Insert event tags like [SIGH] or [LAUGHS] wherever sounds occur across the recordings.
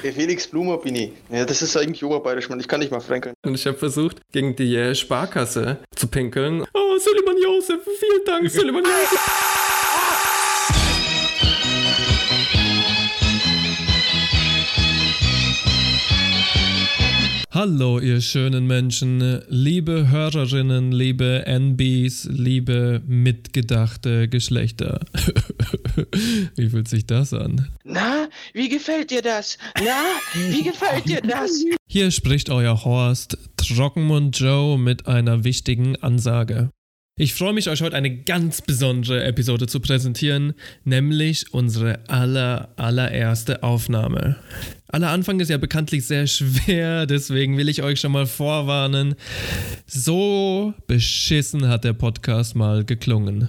Felix Blumer bin ich. Ja, das ist eigentlich oberbayerisch, Mann. Ich kann nicht mal fränkeln. Und ich habe versucht, gegen die Sparkasse zu pinkeln. Oh, Suleiman Josef, vielen Dank, [LAUGHS] Suleiman Josef. Hallo, ihr schönen Menschen, liebe Hörerinnen, liebe NBs, liebe mitgedachte Geschlechter. [LAUGHS] wie fühlt sich das an? Na, wie gefällt dir das? Na, wie gefällt dir das? Hier spricht euer Horst Trockenmund Joe mit einer wichtigen Ansage. Ich freue mich, euch heute eine ganz besondere Episode zu präsentieren, nämlich unsere aller, allererste Aufnahme. Aller Anfang ist ja bekanntlich sehr schwer, deswegen will ich euch schon mal vorwarnen. So beschissen hat der Podcast mal geklungen.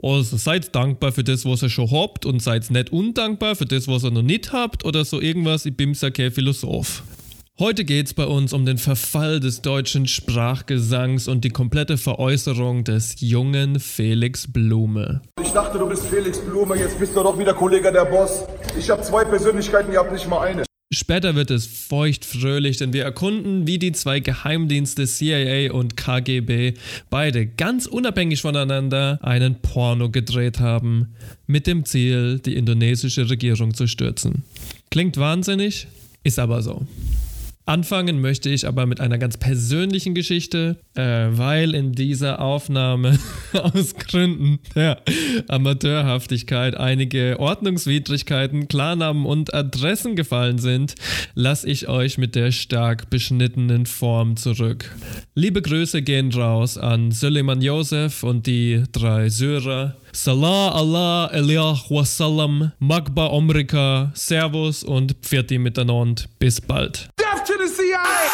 Also seid dankbar für das, was ihr schon habt und seid nicht undankbar für das, was ihr noch nicht habt oder so irgendwas. Ich bin ja kein Philosoph. Heute geht es bei uns um den Verfall des deutschen Sprachgesangs und die komplette Veräußerung des jungen Felix Blume. Ich dachte, du bist Felix Blume, jetzt bist du doch wieder Kollege der Boss. Ich habe zwei Persönlichkeiten, ihr habt nicht mal eine. Später wird es feuchtfröhlich, denn wir erkunden, wie die zwei Geheimdienste CIA und KGB beide ganz unabhängig voneinander einen Porno gedreht haben, mit dem Ziel, die indonesische Regierung zu stürzen. Klingt wahnsinnig, ist aber so. Anfangen möchte ich aber mit einer ganz persönlichen Geschichte, äh, weil in dieser Aufnahme [LAUGHS] aus Gründen der Amateurhaftigkeit einige Ordnungswidrigkeiten, Klarnamen und Adressen gefallen sind, lasse ich euch mit der stark beschnittenen Form zurück. Liebe Grüße gehen raus an Suleiman Josef und die drei Syrer. Salah Allah Eliah Wassalam, Magba Omrika, Servus und Pfirti miteinander. Bis bald. Death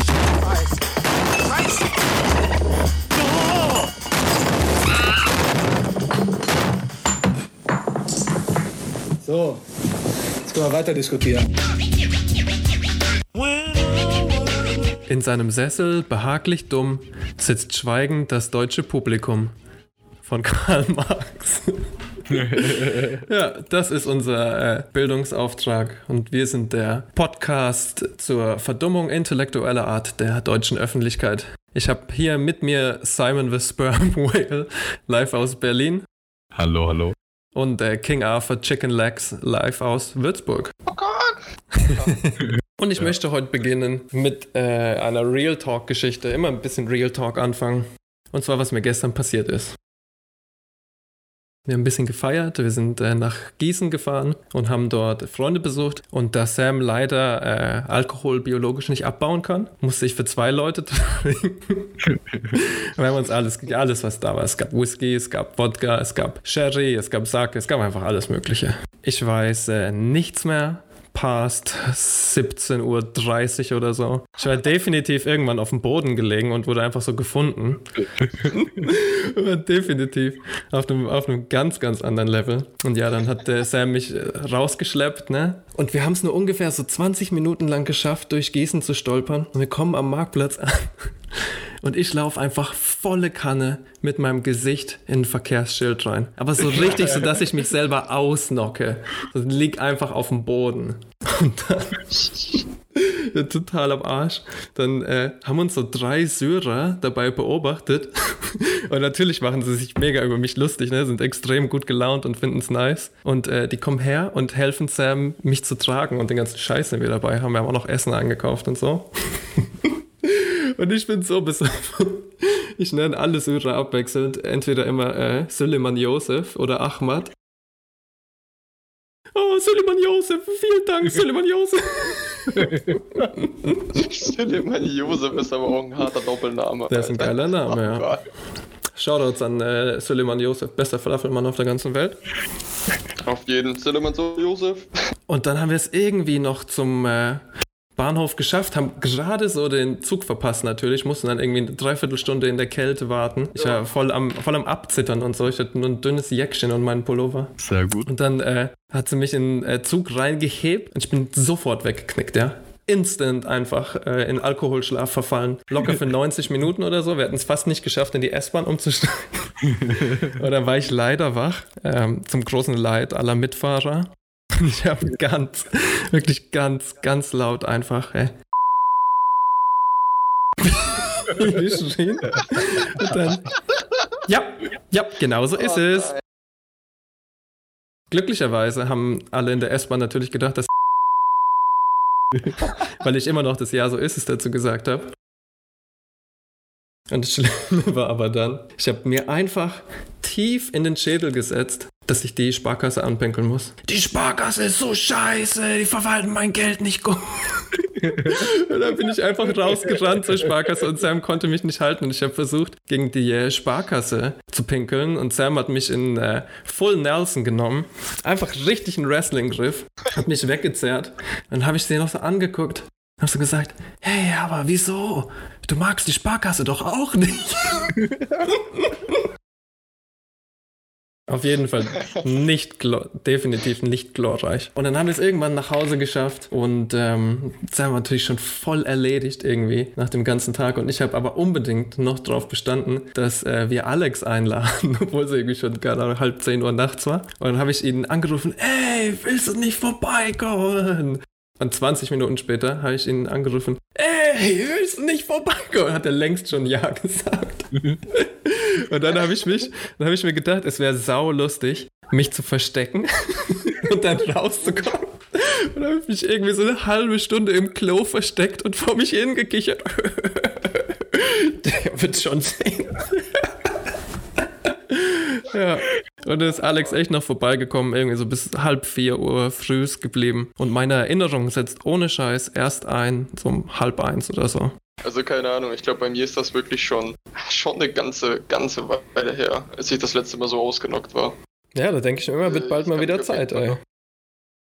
So, jetzt können wir weiter diskutieren. In seinem Sessel, behaglich dumm, sitzt schweigend das deutsche Publikum. Von Karl [LAUGHS] Marx. [LAUGHS] ja, das ist unser äh, Bildungsauftrag und wir sind der Podcast zur Verdummung intellektueller Art der deutschen Öffentlichkeit. Ich habe hier mit mir Simon the Sperm [LAUGHS] Whale live aus Berlin Hallo, hallo. Und äh, King Arthur Chicken Legs live aus Würzburg. Oh Gott! [LAUGHS] Und ich möchte heute beginnen mit äh, einer Real Talk-Geschichte. Immer ein bisschen Real Talk anfangen. Und zwar, was mir gestern passiert ist. Wir haben ein bisschen gefeiert. Wir sind äh, nach Gießen gefahren und haben dort Freunde besucht. Und da Sam leider äh, Alkohol biologisch nicht abbauen kann, musste ich für zwei Leute [LAUGHS] trinken. wir haben uns alles, alles, was da war. Es gab Whisky, es gab Wodka, es gab Sherry, es gab Sake, es gab einfach alles Mögliche. Ich weiß äh, nichts mehr past 17.30 Uhr oder so. Ich war definitiv irgendwann auf dem Boden gelegen und wurde einfach so gefunden. [LAUGHS] war definitiv auf einem, auf einem ganz, ganz anderen Level. Und ja, dann hat der Sam mich äh, rausgeschleppt, ne? Und wir haben es nur ungefähr so 20 Minuten lang geschafft, durch Gießen zu stolpern. Und wir kommen am Marktplatz an. Und ich laufe einfach volle Kanne mit meinem Gesicht in ein Verkehrsschild rein. Aber so richtig, so dass ich mich selber ausnocke. So lieg einfach auf dem Boden. Und dann. [LAUGHS] Total am Arsch. Dann äh, haben uns so drei Syrer dabei beobachtet. [LAUGHS] Und natürlich machen sie sich mega über mich lustig, ne? sind extrem gut gelaunt und finden es nice. Und äh, die kommen her und helfen Sam, mich zu tragen und den ganzen Scheiß, den wir dabei haben. Wir haben auch noch Essen eingekauft und so. [LAUGHS] Und ich bin so besoffen. Ich nenne alle Syrer abwechselnd. Entweder immer äh, Suleiman Josef oder Ahmad. Oh, Suleiman Josef, vielen Dank, [LAUGHS] Suleiman Josef. Suleiman Josef ist aber auch ein harter Doppelname. Das ist ein geiler Name, ja. Gott. Shoutouts an äh, Suleiman Josef, bester Falafelmann auf der ganzen Welt. Auf jeden so, Josef. Und dann haben wir es irgendwie noch zum äh, Bahnhof geschafft, haben gerade so den Zug verpasst natürlich, mussten dann irgendwie eine Dreiviertelstunde in der Kälte warten. Ich war voll am, voll am Abzittern und so. Ich hatte nur ein dünnes Jäckchen und meinen Pullover. Sehr gut. Und dann äh, hat sie mich in den äh, Zug reingehebt und ich bin sofort weggeknickt, ja. Instant einfach äh, in Alkoholschlaf verfallen. Locker für [LAUGHS] 90 Minuten oder so. Wir hatten es fast nicht geschafft, in die S-Bahn umzusteigen. [LAUGHS] und dann war ich leider wach, ähm, zum großen Leid aller Mitfahrer. [LAUGHS] Ich habe ganz, wirklich ganz, ganz laut einfach, [LAUGHS] ey. geschrien. Und dann, ja, ja, genau so ist es. Glücklicherweise haben alle in der S-Bahn natürlich gedacht, dass [LAUGHS] weil ich immer noch das Ja so ist es dazu gesagt habe. Und das Schlimme war aber dann, ich habe mir einfach tief in den Schädel gesetzt, dass ich die Sparkasse anpinkeln muss. Die Sparkasse ist so scheiße, die verwalten mein Geld nicht gut. [LAUGHS] und dann bin ich einfach rausgerannt zur Sparkasse und Sam konnte mich nicht halten. Und ich habe versucht, gegen die äh, Sparkasse zu pinkeln. Und Sam hat mich in äh, Full Nelson genommen. Einfach richtig einen Wrestling-Griff. Hat mich weggezerrt. Dann habe ich sie noch so angeguckt. Hab so gesagt, hey, aber wieso? Du magst die Sparkasse doch auch nicht. [LAUGHS] Auf jeden Fall nicht, definitiv nicht glorreich. Und dann haben wir es irgendwann nach Hause geschafft und ähm, Sam war natürlich schon voll erledigt irgendwie nach dem ganzen Tag. Und ich habe aber unbedingt noch darauf bestanden, dass äh, wir Alex einladen, [LAUGHS] obwohl es irgendwie schon gerade halb zehn Uhr nachts war. Und dann habe ich ihn angerufen, ey, willst du nicht vorbeikommen? Und 20 Minuten später habe ich ihn angerufen, ey, willst du nicht vorbeikommen? Hat er längst schon Ja [LAUGHS] gesagt. [LAUGHS] Und dann habe ich mich, dann habe ich mir gedacht, es wäre sau lustig, mich zu verstecken [LAUGHS] und dann rauszukommen. Und dann habe ich mich irgendwie so eine halbe Stunde im Klo versteckt und vor mich hingekichert. [LAUGHS] Der wird schon sehen. [LAUGHS] Ja, und dann ist Alex echt noch vorbeigekommen, irgendwie so bis halb vier Uhr frühs geblieben. Und meine Erinnerung setzt ohne Scheiß erst ein, so um halb eins oder so. Also keine Ahnung, ich glaube bei mir ist das wirklich schon, schon eine ganze, ganze Weile her, als ich das letzte Mal so ausgenockt war. Ja, da denke ich immer, wird bald Ich mal wieder Zeit, ey.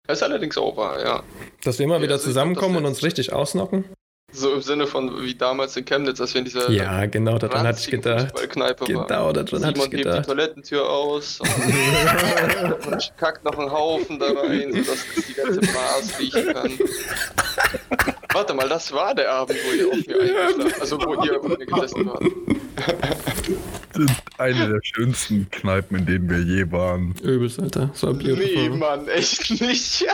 Das ist allerdings auch wahr, ja. Dass wir mal Ja, wieder also zusammenkommen und uns richtig ausnocken. So im Sinne von wie damals in Chemnitz, als wir in dieser Ja, genau, daran hatte ich gedacht. Genau, daran hatte ich hebt die gedacht. Toilettentür aus und, [LAUGHS] und kackt noch einen Haufen da rein, sodass die ganze Maß riechen kann. Warte mal, das war der Abend, wo ihr auf mir eingeschlafen Also wo ihr auf mir gesessen wart. [LAUGHS] Eine der schönsten Kneipen, in denen wir je waren. Übelst, Alter. So Nee, beautiful. Mann, echt nicht.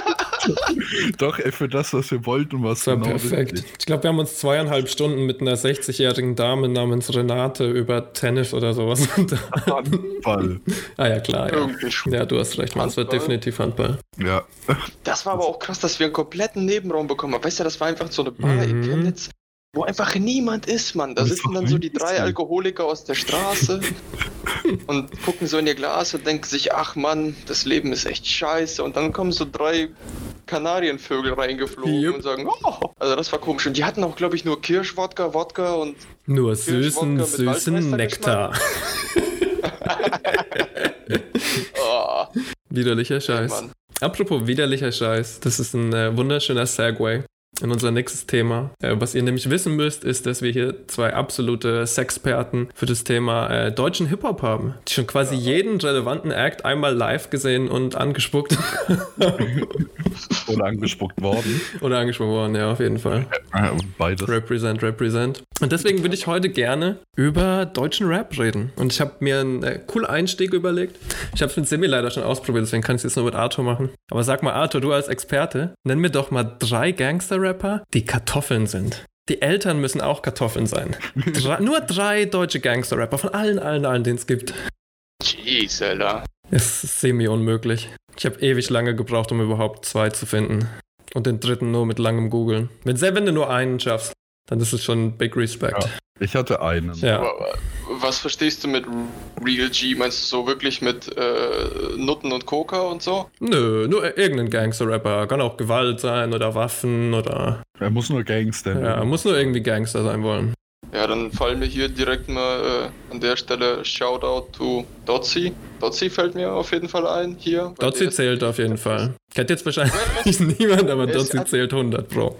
[LAUGHS] Doch, ey, für das, was wir wollten, war es genau perfekt. richtig. Ich glaube, wir haben uns zweieinhalb Stunden mit einer 60-jährigen Dame namens Renate über Tennis oder sowas [LAUGHS] unterhalten. Handball. Ah ja, klar. Ja, ja du hast recht, man. Es wird definitiv Handball. Ja. Das war aber auch krass, dass wir einen kompletten Nebenraum bekommen haben. Weißt du, das war einfach so eine Bar in Mhm. Chemnitz, wo einfach niemand ist, Mann. Da sitzen dann so die drei. Alkoholiker aus der Straße [LAUGHS] und gucken so in ihr Glas und denken sich, ach Mann, das Leben ist echt scheiße. Und dann kommen so drei Kanarienvögel reingeflogen Jupp. und sagen, oh, also das war komisch. Und die hatten auch, glaube ich, nur Kirschwodka, Wodka und Nur süßen, süßen Nektar. [LAUGHS] oh, Widerlicher Scheiß. Mann. Apropos widerlicher Scheiß, das ist ein äh, wunderschöner Segway in unser nächstes Thema. Äh, was ihr nämlich wissen müsst, ist, dass wir hier zwei absolute Sexperten für das Thema äh, deutschen Hip-Hop haben, die schon quasi jeden relevanten Act einmal live gesehen und angespuckt Oder angespuckt worden. [LAUGHS] oder angespuckt worden, ja, auf jeden Fall. Äh, Beides. Represent, represent. Und deswegen würde ich heute gerne über deutschen Rap reden. Und ich habe mir einen äh, coolen Einstieg überlegt. Ich habe es mit Simi leider schon ausprobiert, deswegen kann ich es jetzt nur mit Arthur machen. Aber sag mal, Arthur, du als Experte, nenn mir doch mal drei Gangster-Rapper, die Kartoffeln sind. Die Eltern müssen auch Kartoffeln sein. Drei, nur drei deutsche Gangster-Rapper von allen, allen, allen, denen es gibt. jeez, Alter. Es ist semi-unmöglich. Ich habe ewig lange gebraucht, um überhaupt zwei zu finden. Und den dritten nur mit langem Googeln. Wenn, selbst wenn du nur einen schaffst, dann ist es schon Big Respect. Ich hatte einen. Ja. Aber was verstehst du mit Real G? Meinst du so wirklich mit äh, Nutten und Coca und so? Nö, nur irgendein Gangster-Rapper. Kann auch Gewalt sein oder Waffen oder. Er muss nur Gangster. Ja, muss nur irgendwie Gangster sein wollen. Ja, dann fallen mir hier direkt mal äh, an der Stelle Shoutout to Dotzi. Dotzi fällt mir auf jeden Fall ein hier. Dotzi zählt auf jeden Fall. Kennt jetzt wahrscheinlich [LAUGHS] niemand, aber Er Dotzi zählt 100 Pro.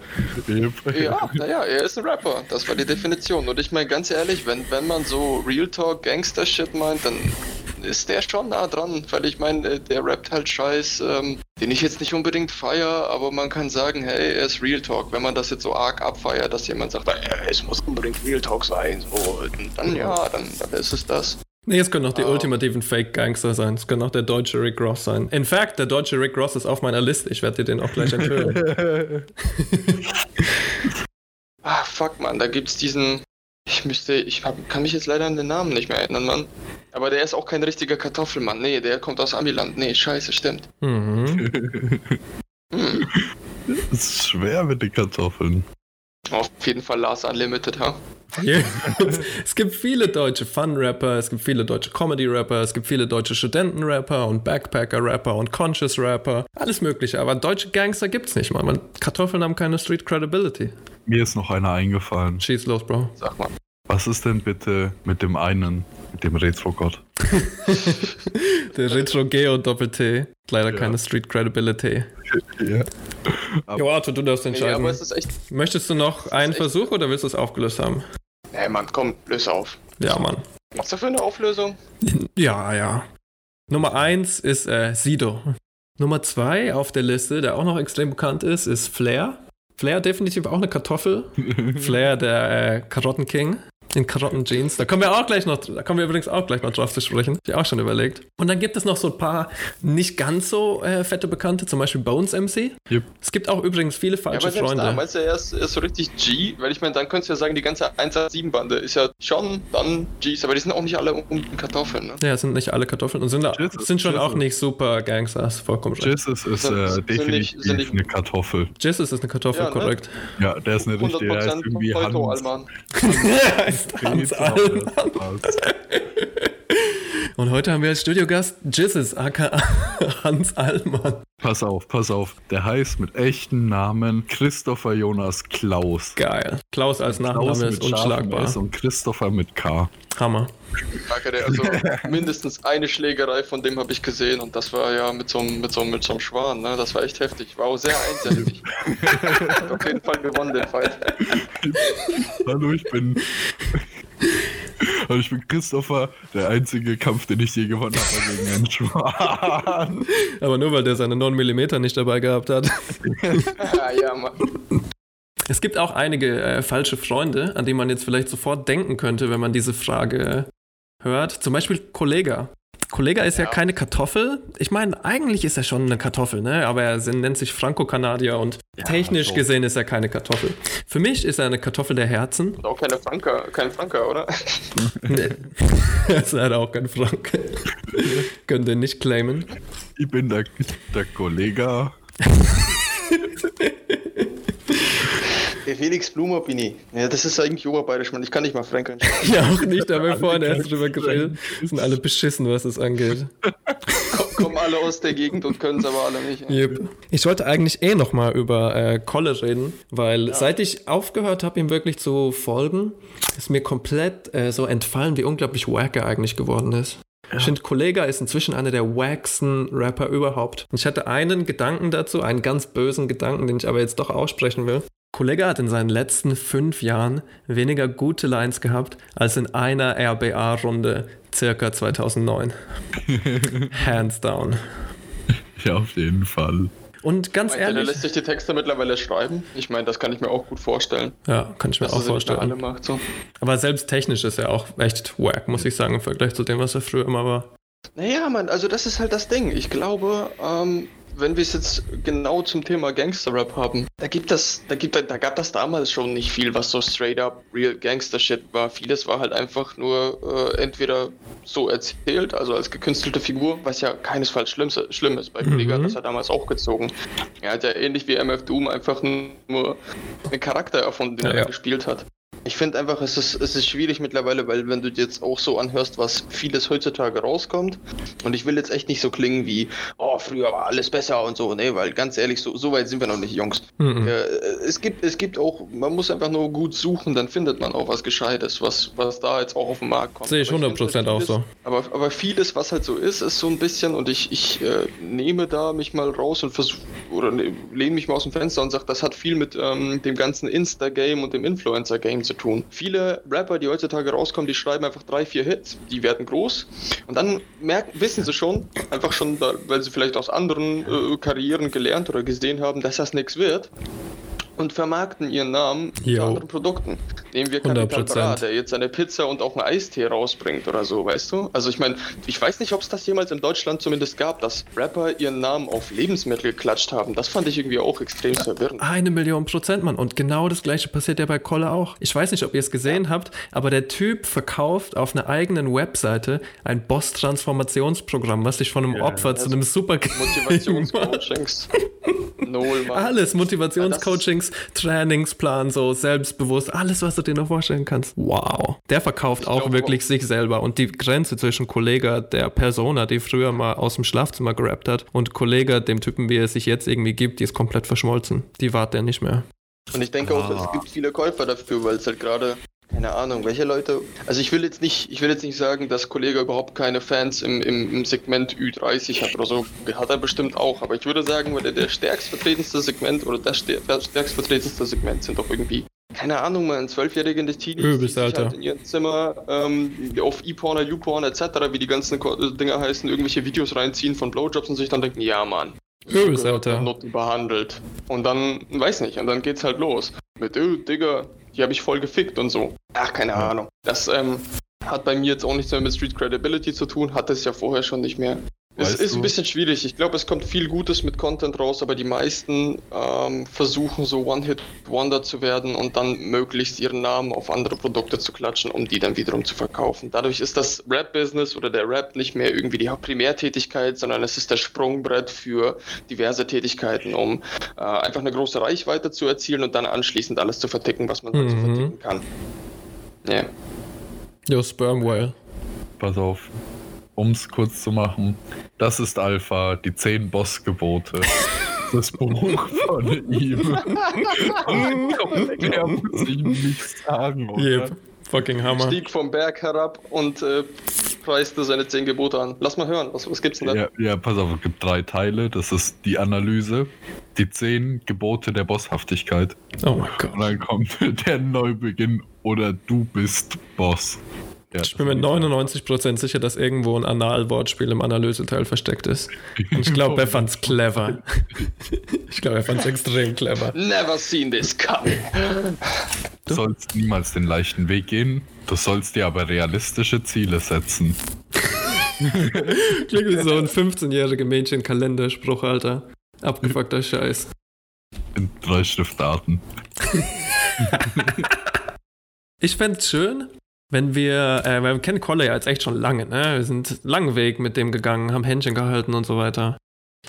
Ja, naja, er ist ein Rapper. Das war die Definition. Und ich meine, ganz ehrlich, wenn, wenn man so Real Talk Gangster-Shit meint, dann ist der schon nah dran. Weil ich meine, äh, der rappt halt Scheiß, ähm, den ich jetzt nicht unbedingt feier, aber man kann sagen, hey, er ist Real Talk. Wenn man das jetzt so arg abfeiert, dass jemand sagt, äh, es muss unbedingt Real Talk sein, so, dann ja, dann, dann ist es das. Nee, es können auch die ultimativen Fake-Gangster sein. Es kann auch der deutsche Rick Ross sein. In fact, der deutsche Rick Ross ist auf meiner Liste. Ich werde dir den auch gleich [LAUGHS] enthüllen. [LAUGHS] [LAUGHS] Ah, fuck, man, da gibt's diesen. Ich müsste, ich hab, kann mich jetzt leider an den Namen nicht mehr erinnern, Mann. Aber der ist auch kein richtiger Kartoffelmann. Nee, der kommt aus Amiland. Nee, scheiße, stimmt. mhm. Hm. [LAUGHS] Es ist schwer mit den Kartoffeln. Auf jeden Fall Lars Unlimited, ha? Ja. [LAUGHS] es gibt viele deutsche Fun-Rapper, es gibt viele deutsche Comedy-Rapper, es gibt viele deutsche Studenten-Rapper und Backpacker-Rapper und Conscious-Rapper. Alles Mögliche, aber deutsche Gangster gibt's nicht, Mann. Man, Kartoffeln haben keine Street-Credibility. Mir ist noch einer eingefallen. Schieß los, Bro. Sag mal. Was ist denn bitte mit dem einen, mit dem Retro-Gott? [LAUGHS] Der Retro Geo Doppel-T. Leider Ja. keine Street-Credibility. Ja. Jo, Arthur, du darfst Nee, entscheiden. aber es ist echt. Möchtest du noch einen echt- Versuch oder willst du es aufgelöst haben? Nee, Mann, komm, löse auf. Ja, Mann. Was dafür eine Auflösung? Ja, ja. Nummer eins ist äh, Sido. Nummer zwei auf der Liste, der auch noch extrem bekannt ist, ist Flair. Flair definitiv auch eine Kartoffel. [LAUGHS] Flair, der äh, Karottenking. In Karottenjeans. Da kommen wir auch gleich noch, da kommen wir übrigens auch gleich noch drauf zu sprechen. Hab ich auch schon überlegt. Und dann gibt es noch so ein paar nicht ganz so äh, fette Bekannte, zum Beispiel Bones MC. Yep. Es gibt auch übrigens viele Ja, falsche aber selbst Freunde. da, meinst du, er ist, er ist so richtig G? Weil ich meine, dann könntest du ja sagen, die ganze 187-Bande ist ja schon dann Gs, aber die sind auch nicht alle unbedingt Kartoffeln, ne? ja, es sind nicht alle Kartoffeln und sind, Jizz- sind schon Jizz- auch nicht super Gangsters, vollkommen recht. Jesus ist Sind- äh, sind definitiv nicht- sind nicht- eine Kartoffel. Jizz ist eine Kartoffel, Ja, ne? korrekt. Ja, der ist eine richtige, der ist 100% irgendwie Volto, Hans. [LAUGHS] [LAUGHS] Ist Hans sowas. Und heute haben wir als Studiogast Jizzes, aka [LAUGHS] Hans Allmann. Pass auf, pass auf. Der heißt mit echten Namen Christopher Jonas Klaus. Geil. Klaus als Klaus Nachname ist mit scharfem unschlagbar. S und Christopher mit K. Hammer. Kacke, Also [LAUGHS] mindestens eine Schlägerei von dem habe ich gesehen und das war ja mit so einem mit so einem, mit so einem Schwan, ne? Das war echt heftig. War auch sehr einseitig. Auf jeden Fall gewonnen den Fight. Hallo, ich bin. Hallo, ich bin Christopher. Der einzige Kampf, den ich je gewonnen habe, gegen einen Schwan. Aber nur weil der seine 9 mm nicht dabei gehabt hat. Ja, ja, Mann. Es gibt auch einige äh, falsche Freunde, an die man jetzt vielleicht sofort denken könnte, wenn man diese Frage hört. Zum Beispiel Kollega. Kollega ist ja, Ja. keine Kartoffel. Ich meine, eigentlich ist er schon eine Kartoffel, ne? Aber er nennt sich Franco-Kanadier und technisch so. gesehen ist er keine Kartoffel. Für mich ist er eine Kartoffel der Herzen. Und auch keine Franka, kein Franka, oder? [LAUGHS] [LAUGHS] Nee. er ist leider auch kein Frank. [LAUGHS] Können den nicht claimen. Ich bin der, der Kollege. Der Felix Blumer bin ich. Ja, das ist eigentlich oberbayerisch, Mann. Ich kann nicht mal Fränkisch. Ja, auch nicht, da haben wir vorhin erst drüber geredet. Sind alle beschissen, was das angeht. Kommen alle aus der Gegend und können es aber alle nicht. Yep. Ich wollte eigentlich eh nochmal über äh, Kolle reden, weil seit ich aufgehört habe, ihm wirklich zu folgen, ist mir komplett äh, so entfallen, wie unglaublich wack er eigentlich geworden ist. Ich finde, Kollega ist inzwischen einer der wacksten Rapper überhaupt. Und ich hatte einen Gedanken dazu, einen ganz bösen Gedanken, den ich aber jetzt doch aussprechen will. Kollega hat in seinen letzten fünf Jahren weniger gute Lines gehabt als in einer RBA-Runde circa 2009. [LAUGHS] Hands down. Ja, auf jeden Fall. Und ganz der ehrlich, lässt sich die Texte mittlerweile schreiben? Ich meine, das kann ich mir auch gut vorstellen. ja, kann ich mir auch mehr alle vorstellen. macht. So. Aber selbst technisch ist er auch echt wack, muss ich sagen, im Vergleich zu dem, was er früher immer war. Naja, Mann, also das ist halt das Ding. Ich glaube, ähm, wenn wir es jetzt genau zum Thema Gangster-Rap haben, da gibt das, da gibt da gab das damals schon nicht viel, was so straight up real Gangster-Shit war. Vieles war halt einfach nur äh, entweder so erzählt, also als gekünstelte Figur, was ja keinesfalls schlimm, schlimm ist. Bei Kollega hat das ja damals auch gezogen. Er hat ja ähnlich wie MF Doom einfach nur einen Charakter erfunden, den Ja, er ja. gespielt hat. Ich finde einfach, es ist, es ist schwierig mittlerweile, weil wenn du dir jetzt auch so anhörst, was vieles heutzutage rauskommt, und ich will jetzt echt nicht so klingen wie, oh, früher war alles besser und so, ne, weil ganz ehrlich, so, so weit sind wir noch nicht, Jungs. Mhm. Äh, es gibt, es gibt auch, man muss einfach nur gut suchen, dann findet man auch was Gescheites, was, was da jetzt auch auf den Markt kommt. Sehe ich Aber 100% finde, auch vieles- so. Aber, aber vieles, was halt so ist, ist so ein bisschen, und ich, ich äh, nehme da mich mal raus und versuche, oder ne, lehne mich mal aus dem Fenster und sage, das hat viel mit ähm, dem ganzen Insta-Game und dem Influencer-Game zu tun. Viele Rapper, die heutzutage rauskommen, die schreiben einfach drei, vier Hits, die werden groß und dann merken, wissen sie schon, einfach schon, weil sie vielleicht aus anderen äh, Karrieren gelernt oder gesehen haben, dass das nichts wird und vermarkten ihren Namen mit anderen Produkten. Nehmen wir Capital 100%. Bra, der jetzt eine Pizza und auch einen Eistee rausbringt oder so, weißt du? Also ich meine, ich weiß nicht, ob es das jemals in Deutschland zumindest gab, dass Rapper ihren Namen auf Lebensmittel geklatscht haben. Das fand ich irgendwie auch extrem verwirrend. Eine Million Prozent, Mann. Und genau das gleiche passiert ja bei Kolle auch. Ich weiß nicht, ob ihr es gesehen habt, aber der Typ verkauft auf einer eigenen Webseite ein Boss-Transformationsprogramm, was dich von einem Opfer zu einem Super Motivationscoachings. [LAUGHS] Null, Mann. Alles, Motivationscoachings, Trainingsplan, so selbstbewusst, alles, was du dir noch vorstellen kannst. Wow. Der verkauft auch glaube wirklich auch. sich selber. Und die Grenze zwischen Kollege, der Persona, die früher mal aus dem Schlafzimmer gerappt hat, und Kollege, dem Typen, wie er sich jetzt irgendwie gibt, die ist komplett verschmolzen. Die wart der nicht mehr. Und ich denke auch, es gibt viele Käufer dafür, weil es halt gerade, keine Ahnung, welche Leute. Also ich will jetzt nicht, ich will jetzt nicht sagen, dass Kollege überhaupt keine Fans im, im, im Segment Ü30 hat oder so. Hat er bestimmt auch, aber ich würde sagen, weil der, der stärkst vertretendste Segment oder das stär- das stärkst vertretendste Segment sind doch irgendwie. Keine Ahnung, man, zwölfjährige Teenies, Übelst, sich Alter. halt in ihrem Zimmer ähm, auf E-Porn, YouPorn etc., wie die ganzen Ko- Dinger heißen, irgendwelche Videos reinziehen von Blowjobs und sich dann denken, ja Mann, Übelst, Alter. Nutten behandelt. Und dann, weiß nicht, und dann geht's halt los. Mit, oh, Digga, die habe ich voll gefickt und so. Ach, keine Ahnung. Das ähm, hat bei mir jetzt auch nichts mehr mit Street Credibility zu tun, hat es ja vorher schon nicht mehr. Es ist du- ein bisschen schwierig. Ich glaube, es kommt viel Gutes mit Content raus, aber die meisten ähm, versuchen so One-Hit-Wonder zu werden und dann möglichst ihren Namen auf andere Produkte zu klatschen, um die dann wiederum zu verkaufen. Dadurch ist das Rap-Business oder der Rap nicht mehr irgendwie die Primärtätigkeit, sondern es ist das Sprungbrett für diverse Tätigkeiten, um äh, einfach eine große Reichweite zu erzielen und dann anschließend alles zu verticken, was man halt so Mhm. verticken kann. Ja. Yo, Sperm Whale. Pass auf. Um es kurz zu machen. Das ist Alpha, die zehn Bossgebote. Das Buch von ihm. [LAUGHS] Und mehr muss ich nicht sagen, oder? Yep. Fucking Hammer. Stieg vom Berg herab und äh, preiste seine zehn Gebote an. Lass mal hören, was, was gibt's denn da? Ja, ja, pass auf, es gibt drei Teile. Das ist die Analyse, die zehn Gebote der Bosshaftigkeit. Oh mein Gott. Und dann kommt [LAUGHS] der Neubeginn oder du bist Boss. Ja, Ich bin mir 99% sicher, dass irgendwo ein Anal-Wortspiel im Analyseteil versteckt ist. Und ich glaube, er fand's clever. [LAUGHS] Ich glaube, er fand's extrem clever. Never seen this coming. Du sollst niemals den leichten Weg gehen. Du sollst dir aber realistische Ziele setzen. Klingt wie so ein 15-jähriger Mädchen-Kalenderspruch, Alter. Abgefuckter Scheiß. In drei Schriftarten. Ich fände es schön, wenn wir, äh, weil wir kennen ja jetzt echt schon lange, ne? Wir sind langen Weg mit dem gegangen, haben Händchen gehalten und so weiter.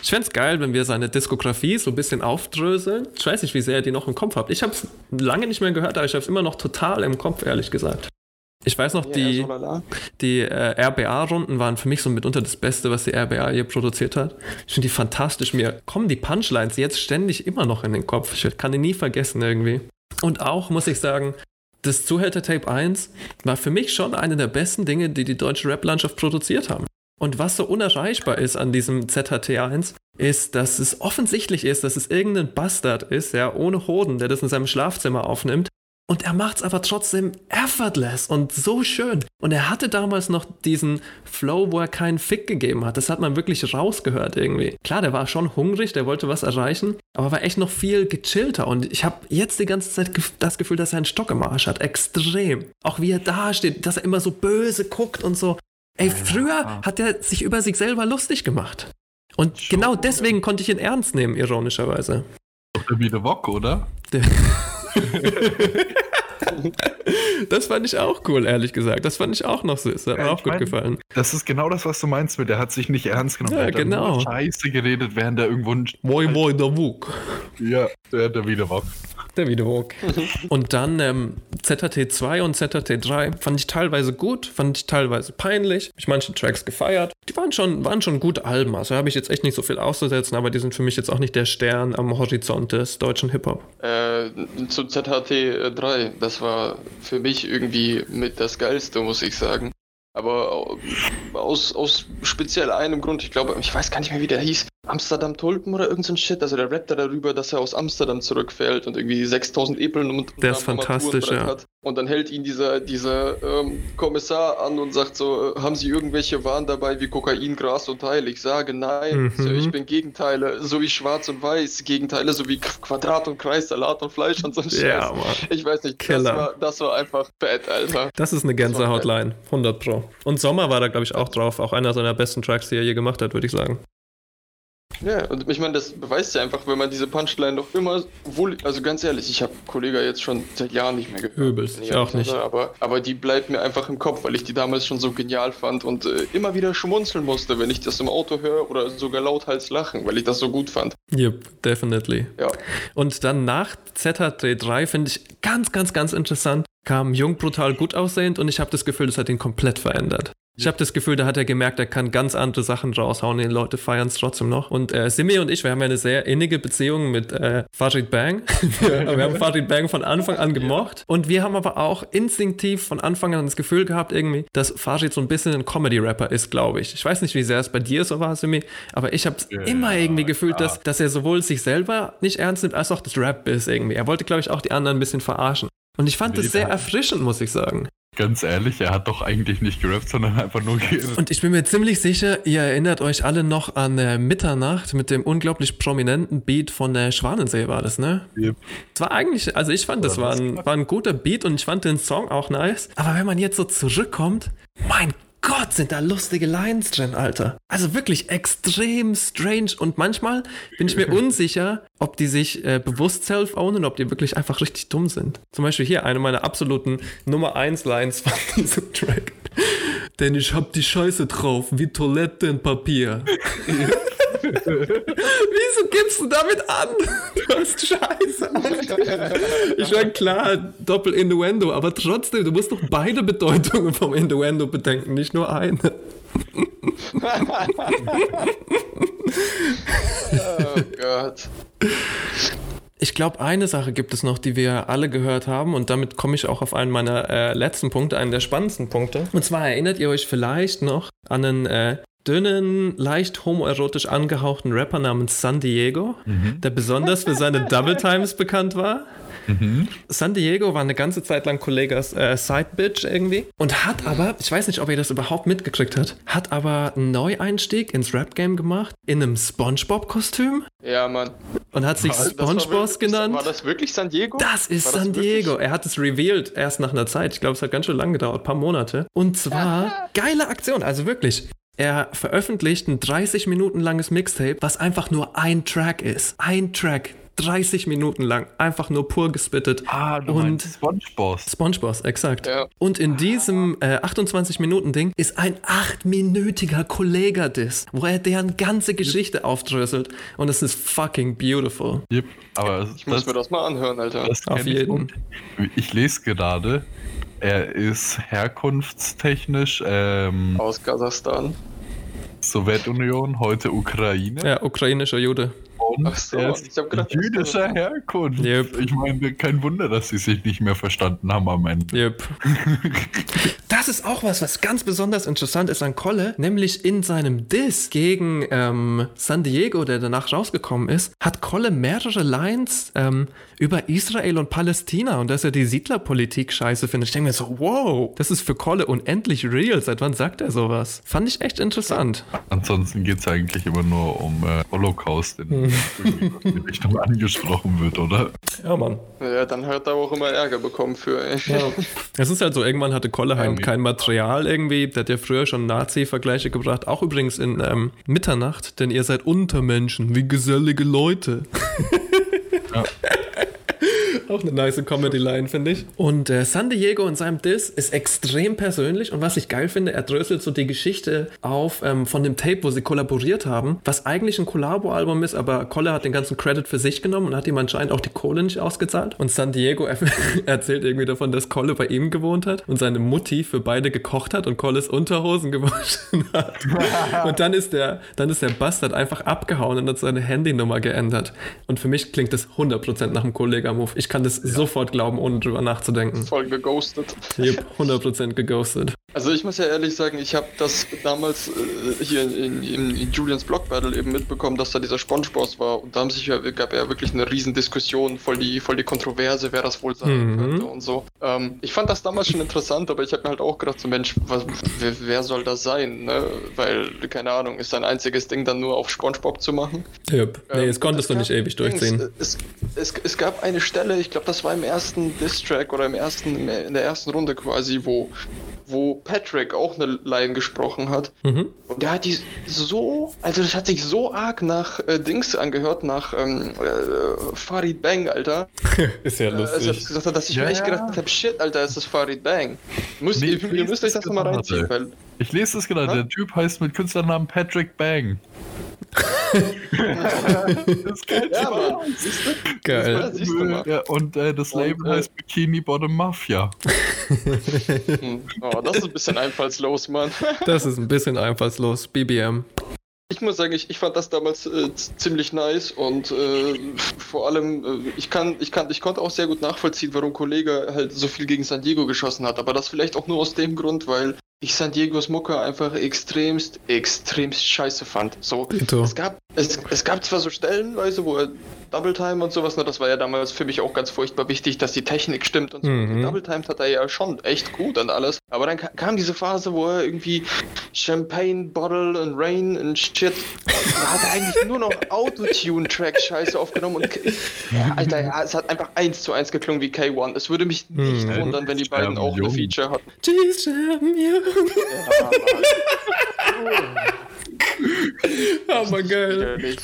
Ich fände es geil, wenn wir seine Diskografie so ein bisschen aufdröseln. Ich weiß nicht, wie sehr ihr die noch im Kopf habt. Ich habe es lange nicht mehr gehört, aber ich habe es immer noch total im Kopf, ehrlich gesagt. Ich weiß noch, die, so lala. die äh, RBA-Runden waren für mich so mitunter das Beste, was die RBA je produziert hat. Ich finde die fantastisch. Mir kommen die Punchlines jetzt ständig immer noch in den Kopf. Ich kann die nie vergessen irgendwie. Und auch, muss ich sagen, das Zuhälter Tape 1 war für mich schon eine der besten Dinge, die die deutsche Rap-Landschaft produziert haben. Und was so unerreichbar ist an diesem ZHT1, ist, dass es offensichtlich ist, dass es irgendein Bastard ist, ja, ohne Hoden, der das in seinem Schlafzimmer aufnimmt. Und er macht es aber trotzdem effortless und so schön. Und er hatte damals noch diesen Flow, wo er keinen Fick gegeben hat. Das hat man wirklich rausgehört irgendwie. Klar, der war schon hungrig, der wollte was erreichen, aber war echt noch viel gechillter. Und ich habe jetzt die ganze Zeit das Gefühl, dass er einen Stock im Arsch hat. Extrem. Auch wie er da steht, dass er immer so böse guckt und so. Ey, früher hat er sich über sich selber lustig gemacht. Und genau deswegen konnte ich ihn ernst nehmen, ironischerweise. Doch der Wieder Wok, oder? [LAUGHS] [LAUGHS] Das fand ich auch cool, ehrlich gesagt. Das fand ich auch noch süß. Hat mir Ja, auch gut mein, gefallen. Das ist genau das, was du meinst mit, der hat sich nicht ernst genommen. Ja, hat genau. Scheiße geredet, während er irgendwo ein, Moi, moi, der Wuk. Ja, der, der Wieder Wok. Der Videowalk. und dann ähm, ZHT 2 und ZHT 3 fand ich teilweise gut, fand ich teilweise peinlich. Hab ich manche Tracks gefeiert. Die waren schon, waren schon gute Alben. Also habe ich jetzt echt nicht so viel auszusetzen, aber die sind für mich jetzt auch nicht der Stern am Horizont des deutschen Hip-Hop. Äh, zu ZHT 3, das war für mich irgendwie mit das Geilste, muss ich sagen. Aber aus, aus speziell einem Grund, ich glaube, ich weiß gar nicht mehr, wie der hieß, Amsterdam Tulpen oder irgend so ein Shit. Also der rappt da darüber, dass er aus Amsterdam zurückfällt und irgendwie 6000 Epeln und Der ist fantastisch, ja. hat. Und dann hält ihn dieser, dieser ähm, Kommissar an und sagt so, äh, haben Sie irgendwelche Waren dabei wie Kokain, Gras und Teil? Ich sage nein, Mhm. so, ich bin Gegenteile, so wie Schwarz und Weiß, Gegenteile, so wie Qu- Quadrat und Kreis, Salat und Fleisch und so ein Scheiß. Ja, Mann. Ich weiß nicht, das war, das war einfach fett, Alter. Das ist eine Gänsehautline, 100 Pro. Und Sommer war da, glaube ich, auch drauf. Auch einer seiner besten Tracks, die er je gemacht hat, würde ich sagen. Ja, und ich meine, das beweist ja einfach, wenn man diese Punchline noch immer wohl, also ganz ehrlich, ich habe Kollega jetzt schon seit Jahren nicht mehr gehört. Übelst, ich auch nicht. Aber, aber die bleibt mir einfach im Kopf, weil ich die damals schon so genial fand und äh, immer wieder schmunzeln musste, wenn ich das im Auto höre oder sogar lauthals lachen, weil ich das so gut fand. Yep, definitely. Ja. Und dann nach ZHT 3 finde ich ganz, ganz, ganz interessant, kam Jung brutal gut aussehend und ich habe das Gefühl, das hat ihn komplett verändert. Ich habe das Gefühl, da hat er gemerkt, er kann ganz andere Sachen raushauen, die Leute feiern es trotzdem noch. Und äh, Simi und ich, wir haben ja eine sehr innige Beziehung mit äh, Farid Bang. wir, [LAUGHS] wir haben Farid Bang von Anfang an gemocht. Und wir haben aber auch instinktiv von Anfang an das Gefühl gehabt, irgendwie, dass Farid so ein bisschen ein Comedy-Rapper ist, glaube ich. Ich weiß nicht, wie sehr es bei dir so war, Simi, aber ich habe immer irgendwie gefühlt, dass, dass er sowohl sich selber nicht ernst nimmt, als auch das Rap ist irgendwie. Er wollte, glaube ich, auch die anderen ein bisschen verarschen. Und ich fand das sehr erfrischend, muss ich sagen. Ganz ehrlich, er hat doch eigentlich nicht gerappt, sondern einfach nur geredet. Und ich bin mir ziemlich sicher, ihr erinnert euch alle noch an äh, Mitternacht mit dem unglaublich prominenten Beat von der Schwanensee war das, ne? Yep. Es war eigentlich, also ich fand, das war ein, war ein guter Beat und ich fand den Song auch nice. Aber wenn man jetzt so zurückkommt, mein Gott, sind da lustige Lines drin, Alter. Also wirklich extrem strange und manchmal bin ich mir [LAUGHS] unsicher, ob die sich äh, bewusst self-ownen, ob die wirklich einfach richtig dumm sind. Zum Beispiel hier eine meiner absoluten Nummer 1 Lines von [LAUGHS] diesem Track. Denn ich hab die Scheiße drauf, wie Toilettenpapier. [LAUGHS] Wieso gibst du damit an? Du hast Scheiße. Ich meine, klar, Doppel-Innuendo, aber trotzdem, du musst doch beide Bedeutungen vom Innuendo bedenken, nicht nur eine. [LAUGHS] Oh Gott. Ich glaube, eine Sache gibt es noch, die wir alle gehört haben und damit komme ich auch auf einen meiner äh, letzten Punkte, einen der spannendsten Punkte. Und zwar erinnert ihr euch vielleicht noch an einen äh, dünnen, leicht homoerotisch angehauchten Rapper namens San Diego, der besonders für seine Double Times bekannt war. San Diego war eine ganze Zeit lang Kollegas äh, Sidebitch irgendwie und hat aber, ich weiß nicht, ob ihr das überhaupt mitgekriegt habt, hat aber einen Neueinstieg ins Rap-Game gemacht in einem Spongebob-Kostüm Ja, Mann. und hat sich Spongebob wirklich- genannt. War das wirklich San Diego? Das ist das San wirklich? Diego. Er hat es revealed erst nach einer Zeit. Ich glaube, es hat ganz schön lang gedauert, ein paar Monate. Und zwar geile Aktion, also wirklich. Er veröffentlicht ein 30 Minuten langes Mixtape, was einfach nur ein Track ist. Ein Track. 30 Minuten lang. Einfach nur pur gespittet. Ah, du und Spongeboss. SpongeBoss, exakt. Ja. Und in diesem äh, 28-Minuten-Ding ist ein 8-minütiger Kollega-Diss, wo er deren ganze Geschichte aufdröselt. Und es ist fucking beautiful. Yep. Aber Ich muss mir das mal anhören, Alter. das Auf ich jeden. und Ich lese gerade, er ist herkunftstechnisch ähm, Aus Kasachstan. Sowjetunion, heute Ukraine. Ja, ukrainischer Jude. Und Ach so, er ist ich hab gedacht, jüdischer Herkunft. Yep. Ich meine, kein Wunder, dass sie sich nicht mehr verstanden haben am Ende. Yep. [LAUGHS] Das ist auch was, was ganz besonders interessant ist an Kolle, nämlich in seinem Diss gegen ähm, San Diego, der danach rausgekommen ist, hat Kolle mehrere Lines ähm, über Israel und Palästina und dass er die Siedlerpolitik scheiße findet. Ich denke mir so, wow, das ist für Kolle unendlich real. Seit wann sagt er sowas? Fand ich echt interessant. Ansonsten geht es eigentlich immer nur um äh, Holocaust, in Hm. In die Richtung angesprochen wird, oder? Ja, Mann. Ja, dann hat er auch immer Ärger bekommen für, ey. Es ist halt so, irgendwann hatte Kolle halt kein Material irgendwie. Der hat ja früher schon Nazi-Vergleiche gebracht, auch übrigens in ähm, Mitternacht, denn ihr seid Untermenschen, wie gesellige Leute. [LAUGHS] Auch eine nice Comedy-Line, finde ich. Und äh, San Diego in seinem Diss ist extrem persönlich und was ich geil finde, er dröselt so die Geschichte auf ähm, von dem Tape, wo sie kollaboriert haben, was eigentlich ein Collabo-Album ist, aber Kolle hat den ganzen Credit für sich genommen und hat ihm anscheinend auch die Kohle nicht ausgezahlt. Und San Diego [LAUGHS] erzählt irgendwie davon, dass Kolle bei ihm gewohnt hat und seine Mutti für beide gekocht hat und Kolles Unterhosen [LAUGHS] gewaschen hat. [LAUGHS] und dann ist der, dann ist der Bastard einfach abgehauen und hat seine Handynummer geändert. Und für mich klingt das 100% nach einem Kollega-Move. Ich kann das sofort glauben, ohne drüber nachzudenken. Voll geghostet. Yep, [LAUGHS] 100% geghostet. Also ich muss ja ehrlich sagen, ich habe das damals äh, hier in, in, in, Julians Block Battle eben mitbekommen, dass da dieser Spongeboss war und da haben sich ja, gab ja wirklich eine riesen Diskussion, voll die, voll die Kontroverse, wer das wohl sein mhm. könnte und so. Ähm, ich fand das damals schon interessant, aber ich habe mir halt auch gedacht, so Mensch, was, wer, wer, soll das sein, ne? Weil, keine Ahnung, ist sein einziges Ding dann nur auf Spongebob zu machen? Yep. Nee, ähm, das konntest du nicht ewig durchziehen. Es, es, es, gab eine Stelle, ich glaube, das war im ersten Diss-Track oder im ersten, in der ersten Runde quasi, wo wo Patrick auch eine Line gesprochen hat. Mhm. Und der hat die so, also das hat sich so arg nach äh, Dings angehört, nach ähm, äh, Farid Bang, Alter. [LAUGHS] ist ja lustig. Äh, also, gesagt, dass ich ja, mir echt gedacht habe, shit, Alter, ist das Farid Bang. Muss, nee, ihr, ihr müsst euch das nochmal reinziehen, weil. Ich lese es genau, ha? der Typ heißt mit Künstlernamen Patrick Bang. Das ist ja, Mann. Geil. Das ja, und äh, das Label und, heißt Bikini Bottom Mafia. Hm. oh, das ist ein bisschen einfallslos, Mann. das ist ein bisschen einfallslos. BBM. Ich muss sagen, ich, ich fand das damals äh, ziemlich nice und äh, vor allem, äh, ich kann, ich kann, ich konnte auch sehr gut nachvollziehen, warum Kollege halt so viel gegen San Diego geschossen hat. Aber das vielleicht auch nur aus dem Grund, weil ich San Diegos Mucke einfach extremst, extremst scheiße fand. So, es gab, es, es gab zwar so Stellenweise, wo er Double Time und sowas, ne, das war ja damals für mich auch ganz furchtbar wichtig, dass die Technik stimmt und so. Mhm. Double Time hat er ja schon echt gut und alles. Aber dann kam diese Phase, wo er irgendwie Champagne Bottle und Rain und Shit, da hat er eigentlich nur noch [LAUGHS] Autotune-Track-Scheiße aufgenommen und ja, Alter, ja, es hat einfach eins zu eins geklungen wie K1. Es würde mich nicht mhm. wundern, wenn die beiden auch eine Feature hatten. Jeez, Aber geil.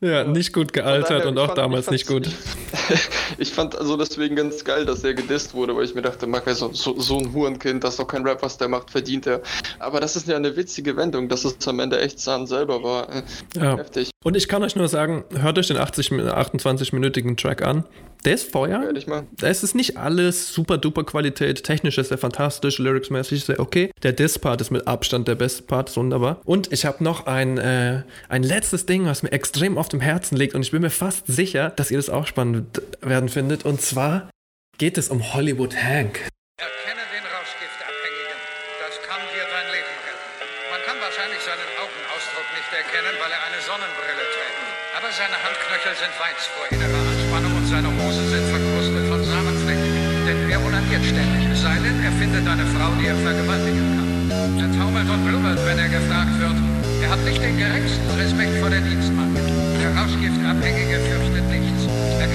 Ja, nicht gut gealtert und, und auch damals nicht gut. [LAUGHS] ich fand also deswegen ganz geil, dass er gedisst wurde, weil ich mir dachte, Mach so, so, so ein Hurenkind, das ist doch kein Rap, was der macht, verdient er. Aber das ist ja eine witzige Wendung, dass es am Ende echt Zahn selber war. Ja. Heftig. Und ich kann euch nur sagen, hört euch den 80, 28-minütigen Track an. Der ist Feuer. Es ist nicht alles super duper Qualität. Technisch ist er fantastisch, lyricsmäßig ist er okay. Der Diss-Part ist mit Abstand der beste Part, ist wunderbar. Und ich habe noch ein, äh, ein letztes Ding, was mir extrem auf dem Herzen liegt und ich bin mir fast sicher, dass ihr das auch spannend werden findet. Und zwar geht es um Hollywood Hank. Erkenne den Rauschgiftabhängigen. Das kann dir dein Leben retten. Man kann wahrscheinlich seinen Augenausdruck nicht erkennen, weil er eine Sonnenbrille trägt. Aber seine Handknöchel sind weit vor innerer Anspannung und seine Hosen sind verkrustet von Samenflecken. Denn er onaniert ständig, es sei denn, er findet eine Frau, die er vergewaltigen kann. Er taumelt und blubbert, wenn er gefragt wird. Er hat nicht den geringsten Respekt vor der Dienstmacht. Der Rauschgiftabhängige. Er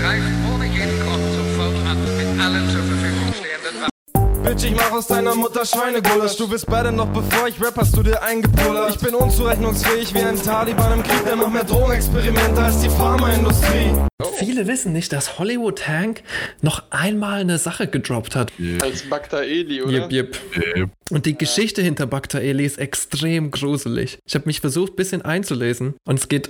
greift ohne jeden Grund sofort an mit allen zur Verfügung stehenden Waffen. Bitch, ich mach aus deiner Mutter Schweinegulasch. Du bist beide noch bevor ich rap, hast du dir eingepullert. Ich bin unzurechnungsfähig wie ein Taliban im Krieg, der macht mehr Drogenexperimente als die Pharmaindustrie. Viele wissen nicht, dass Hollywood Hank noch einmal eine Sache gedroppt hat. Yeah. Als Bagda Eli, oder? Yep, yep. yep. Und die Geschichte hinter Bagda Eli ist extrem gruselig. Ich habe mich versucht, ein bisschen einzulesen und es geht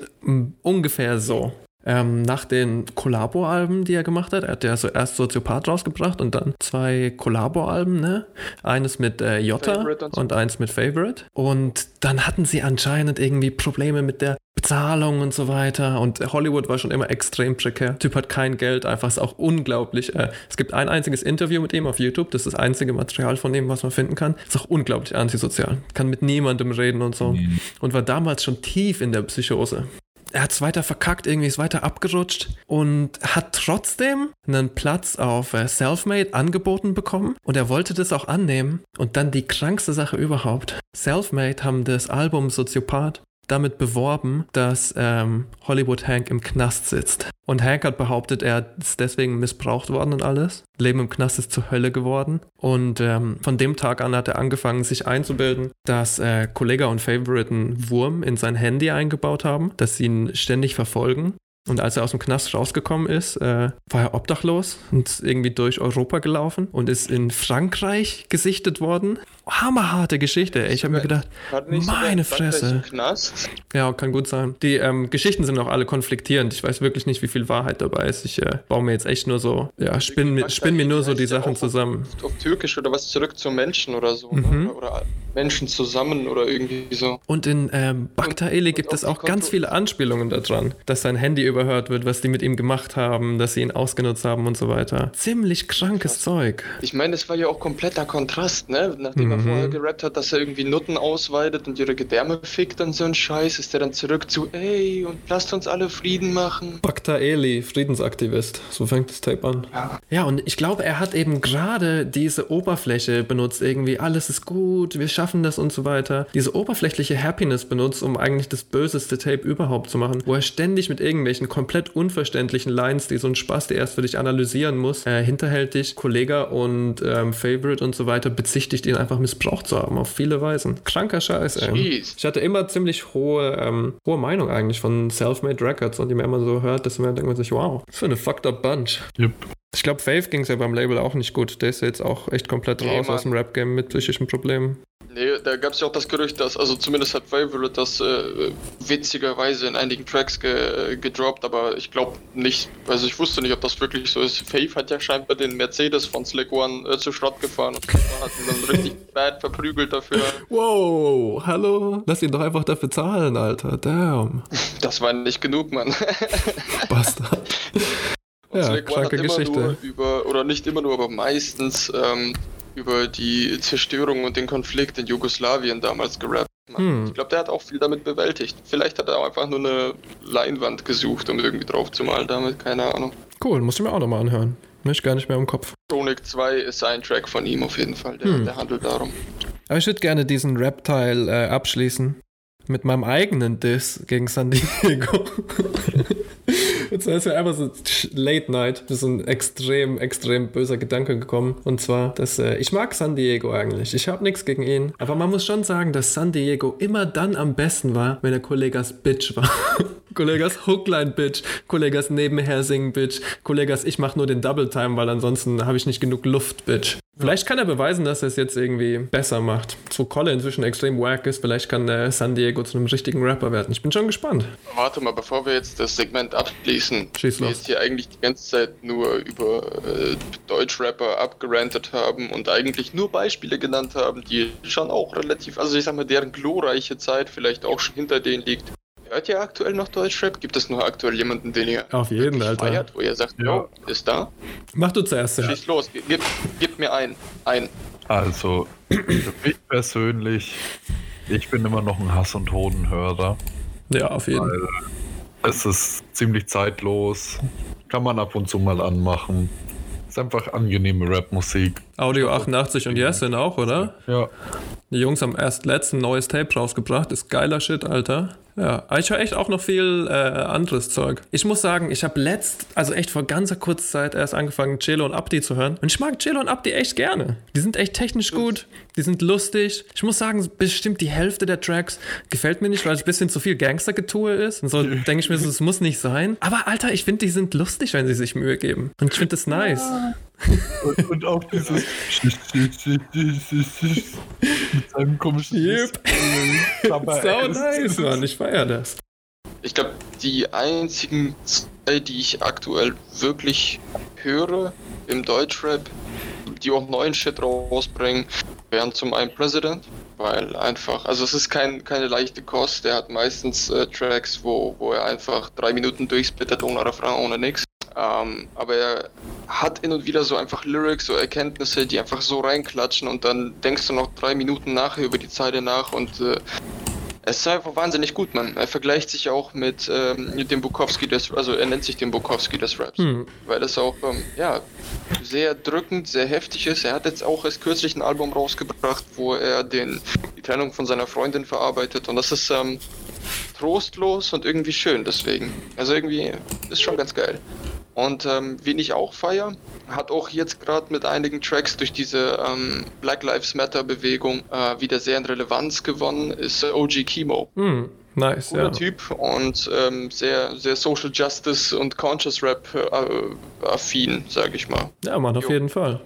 ungefähr so ähm, nach den Collabo-Alben, die er gemacht hat. Er hat ja so erst Soziopath rausgebracht und dann zwei Collabo-Alben, ne? Eines mit äh, Jota und, und eins mit Favorite. Und dann hatten sie anscheinend irgendwie Probleme mit der Bezahlung und so weiter. Und Hollywood war schon immer extrem prekär. Typ hat kein Geld, einfach ist auch unglaublich. Äh, es gibt ein einziges Interview mit ihm auf YouTube, das ist das einzige Material von ihm, was man finden kann. Ist auch unglaublich antisozial. Kann mit niemandem reden und so. Mhm. Und war damals schon tief in der Psychose er hat es weiter verkackt, irgendwie ist weiter abgerutscht und hat trotzdem einen Platz auf äh, Selfmade angeboten bekommen und er wollte das auch annehmen. Und dann die krankste Sache überhaupt. Selfmade haben das Album Soziopath damit beworben, dass ähm, Hollywood Hank im Knast sitzt. Und Hank hat behauptet, er ist deswegen missbraucht worden und alles. Leben im Knast ist zur Hölle geworden. Und ähm, von dem Tag an hat er angefangen, sich einzubilden, dass äh, Kollega und Favorite einen Wurm in sein Handy eingebaut haben, dass sie ihn ständig verfolgen Und als er aus dem Knast rausgekommen ist, äh, war er obdachlos und irgendwie durch Europa gelaufen und ist in Frankreich gesichtet worden. Hammerharte Geschichte. ey. Ich habe mir gedacht, meine Fresse. Ja, kann gut sein. Die ähm, Geschichten sind auch alle konfliktierend. Ich weiß wirklich nicht, wie viel Wahrheit dabei ist. Ich äh, baue mir jetzt echt nur so, ja, spinn, mir- spinn mir nur so die Sachen zusammen. Auf Türkisch oder was zurück zum Menschen oder so. Mhm. Ne? Oder Menschen zusammen oder irgendwie so. Und in ähm, Baktaeli gibt es auch ganz viele Anspielungen daran, dass sein Handy überhört wird, was die mit ihm gemacht haben, dass sie ihn ausgenutzt haben und so weiter. Ziemlich krankes Zeug. Ich meine, es war ja auch kompletter Kontrast, ne? Nachdem er Mhm. vorher gerappt hat, dass er irgendwie Nutten ausweidet und ihre Gedärme fickt und so ein Scheiß, ist er dann zurück zu, ey, und lasst uns alle Frieden machen. Baktaeli, Friedensaktivist. So fängt das Tape an. Ja. und ich glaube, er hat eben gerade diese Oberfläche benutzt, irgendwie alles ist gut, wir schaffen das und so weiter. Diese oberflächliche Happiness benutzt, um eigentlich das böseste Tape überhaupt zu machen, wo er ständig mit irgendwelchen komplett unverständlichen Lines, die so ein Spaß, der erst für dich analysieren muss, äh, hinterhältig Kollege und ähm, Favorite und so weiter bezichtigt, ihn einfach missbraucht zu haben, auf viele Weisen. Kranker Scheiß, ey. Jeez. Ich hatte immer ziemlich hohe, ähm, hohe Meinung eigentlich von Self-Made Records und die man immer so hört, desto mehr denkt man sich, wow, was für eine fucked up Bunch. Yep. Ich glaube, Faith ging es ja beim Label auch nicht gut. Der ist ja jetzt auch echt komplett Nee, raus Mann. aus dem Rap-Game mit psychischen Problemen. Nee, da gab es ja auch das Gerücht, dass, also zumindest hat Favorite das äh, witzigerweise in einigen Tracks ge, gedroppt, aber ich glaube nicht, also ich wusste nicht, ob das wirklich so ist. Faith hat ja scheinbar den Mercedes von Slick One äh, zu Schrott gefahren und hat ihn dann [LAUGHS] richtig bad verprügelt dafür. Wow, hallo? Lass ihn doch einfach dafür zahlen, Alter. Damn. Das war nicht genug, Mann. [LAUGHS] Bastard. Und Ja, Slick One hat immer Geschichte. nur über, oder nicht immer nur, aber meistens ähm, über die Zerstörung und den Konflikt in Jugoslawien damals gerappt. Hm. Ich glaube, der hat auch viel damit bewältigt. Vielleicht hat er auch einfach nur eine Leinwand gesucht, um irgendwie drauf zu malen damit, keine Ahnung. Cool, muss ich mir auch nochmal anhören. Möchte gar nicht mehr im Kopf. Chronic 2 ist ein Track von ihm auf jeden Fall, der, Hm. der handelt darum. Aber ich würde gerne diesen Rap-Teil äh, abschließen. Mit meinem eigenen Diss gegen San Diego. [LAUGHS] Jetzt ist mir einfach so Late Night, das ist ein extrem, extrem böser Gedanke gekommen. Und zwar, dass äh, ich mag San Diego eigentlich. Ich habe nichts gegen ihn. Aber man muss schon sagen, dass San Diego immer dann am besten war, wenn er Kollegas Bitch war. [LAUGHS] Kollegas Hookline Bitch, Kollegas nebenher singen Bitch, Kollegas ich mach nur den Double Time, weil ansonsten habe ich nicht genug Luft Bitch. Vielleicht kann er beweisen, dass er es jetzt irgendwie besser macht. So Kolle inzwischen extrem wack ist, vielleicht kann äh, San Diego zu einem richtigen Rapper werden. Ich bin schon gespannt. Warte mal, bevor wir jetzt das Segment abschließen, Schieß wir los. jetzt hier eigentlich die ganze Zeit nur über äh, Deutschrapper abgerantet haben und eigentlich nur Beispiele genannt haben, die schon auch relativ, also ich sag mal, deren glorreiche Zeit vielleicht auch schon hinter denen liegt. Hört ihr aktuell noch Deutschrap? Gibt es nur aktuell jemanden, den ihr Auf jeden, Alter. feiert, wo ihr sagt, ja, ist da? Mach du zuerst, ja. Schieß los, gib, gib mir ein. Ein. Also, für mich persönlich, ich bin immer noch ein Hass- und Hodenhörer. Ja, auf jeden. Weil es ist ziemlich zeitlos, kann man ab und zu mal anmachen. Ist einfach angenehme Rapmusik. Audio 88 und Yesin auch, oder? Ja. Die Jungs haben erst letzten neues Tape rausgebracht. Ist geiler Shit, Alter. Ja, aber ich höre echt auch noch viel äh, anderes Zeug. Ich muss sagen, ich habe letzt, also echt vor ganzer kurzer Zeit erst angefangen, Cello und Abdi zu hören. Und ich mag Cello und Abdi echt gerne. Die sind echt technisch gut, die sind lustig. Ich muss sagen, bestimmt die Hälfte der Tracks gefällt mir nicht, weil es ein bisschen zu viel Gangstergetue ist. Und so denke ich mir, so, es muss nicht sein. Aber Alter, ich finde, die sind lustig, wenn sie sich Mühe geben. Und ich finde das nice. Und, und auch dieses mit seinem komischen Yep. Aber So nice, Mann. Ich feiere das. Ich glaube, die einzigen zwei, die ich aktuell wirklich höre im Deutschrap, die auch neuen Shit rausbringen, wären zum einen President, weil einfach, also es ist kein, keine leichte Kost, der hat meistens äh, Tracks, wo, wo er einfach drei Minuten durchsplittert ohne Refrain, ohne nix. Ähm, aber er hat hin und wieder so einfach Lyrics, so Erkenntnisse, die einfach so reinklatschen und dann denkst du noch drei Minuten nachher über die Zeile nach und äh, es ist einfach wahnsinnig gut, man. Er vergleicht sich auch mit, ähm, mit dem Bukowski des, also er nennt sich den Bukowski des Raps, Hm. weil es auch, ähm, ja, sehr drückend, sehr heftig ist. Er hat jetzt auch erst kürzlich ein Album rausgebracht, wo er den, die Trennung von seiner Freundin verarbeitet und das ist, ähm, trostlos und irgendwie schön deswegen. Also irgendwie ist schon ganz geil. Und ähm, wen ich auch feier, hat auch jetzt gerade mit einigen Tracks durch diese ähm, Black Lives Matter Bewegung äh, wieder sehr an Relevanz gewonnen, ist äh, OG Kimo. Hm. Nice, Cooler ja. Typ und ähm, sehr, sehr Social Justice und Conscious Rap äh, affin, sag ich mal. Ja, Mann, auf Jo. jeden Fall.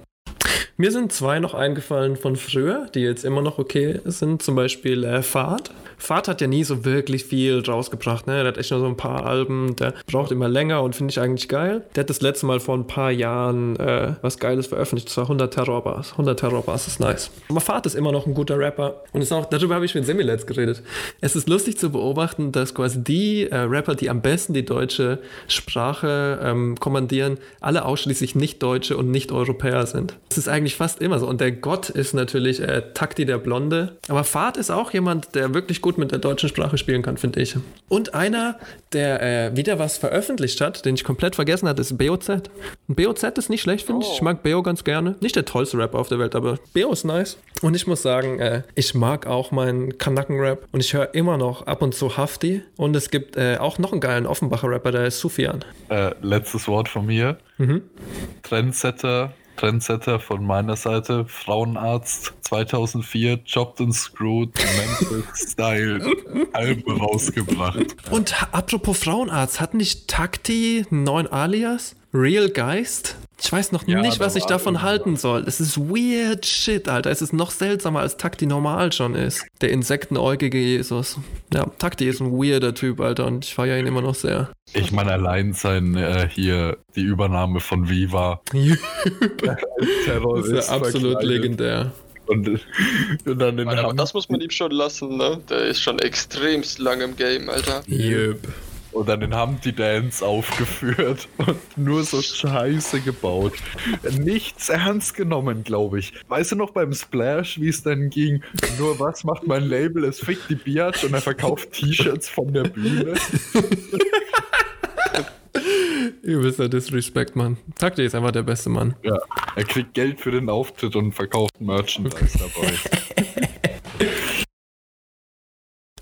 Mir sind zwei noch eingefallen von früher, die jetzt immer noch okay sind. Zum Beispiel äh, Fahrt. Fahrt hat ja nie so wirklich viel rausgebracht. Ne? Der hat echt nur so ein paar Alben. Der braucht immer länger und finde ich eigentlich geil. Der hat das letzte Mal vor ein paar Jahren äh, was Geiles veröffentlicht. Das war 100 Terrorbars. 100 Terrorbars ist nice. Aber Fahrt ist immer noch ein guter Rapper. Und ist auch, darüber habe ich mit Semilets geredet. Es ist lustig zu beobachten, dass quasi die äh, Rapper, die am besten die deutsche Sprache ähm, kommandieren, alle ausschließlich Nicht-Deutsche und Nicht-Europäer sind. Das ist eigentlich fast immer so. Und der Gott ist natürlich äh, Takti der Blonde. Aber Fahrt ist auch jemand, der wirklich gut mit der deutschen Sprache spielen kann, finde ich. Und einer, der äh, wieder was veröffentlicht hat, den ich komplett vergessen hatte, ist BOZ. Und BOZ ist nicht schlecht, finde ich. Ich mag BO ganz gerne. Nicht der tollste Rapper auf der Welt, aber BO ist nice. Und ich muss sagen, äh, ich mag auch meinen Kanaken-Rap. Und ich höre immer noch ab und zu Hafti. Und es gibt äh, auch noch einen geilen Offenbacher Rapper, der ist Sufian. Äh, letztes Wort von mir. Mhm. Trendsetter, Trendsetter von meiner Seite, Frauenarzt 2004, Chopped and Screwed, Memphis [LAUGHS] Style, Alben rausgebracht. Und apropos Frauenarzt, hat nicht Takti neuen Alias? Real Geist? Ich weiß noch Ja, nicht, was ich davon halten soll. Es ist weird shit, Alter. Es ist noch seltsamer, als Takti normal schon ist. Der insektenäugige Jesus. Ja, Takti ist ein weirder Typ, Alter, und ich feiere ihn immer noch sehr. Ich meine, allein sein äh, hier, die Übernahme von Viva. [LAUGHS] Das Terrorist ist ja absolut legendär. Und, und dann den aber das muss man ihm schon lassen, ne? Der ist schon extremst lang im Game, Alter. Yep. Und dann den Humpty Dance aufgeführt [LAUGHS] und nur so Scheiße gebaut. Nichts ernst genommen, glaube ich. Weißt du noch beim Splash, wie es dann ging? Nur was macht mein Label? Es fickt die Biatch und er verkauft T-Shirts von der Bühne. [LAUGHS] Übelster Disrespect, Mann. Takti ist einfach der beste Mann. Ja, er kriegt Geld für den Auftritt und verkauft Merchandise dabei. [LAUGHS]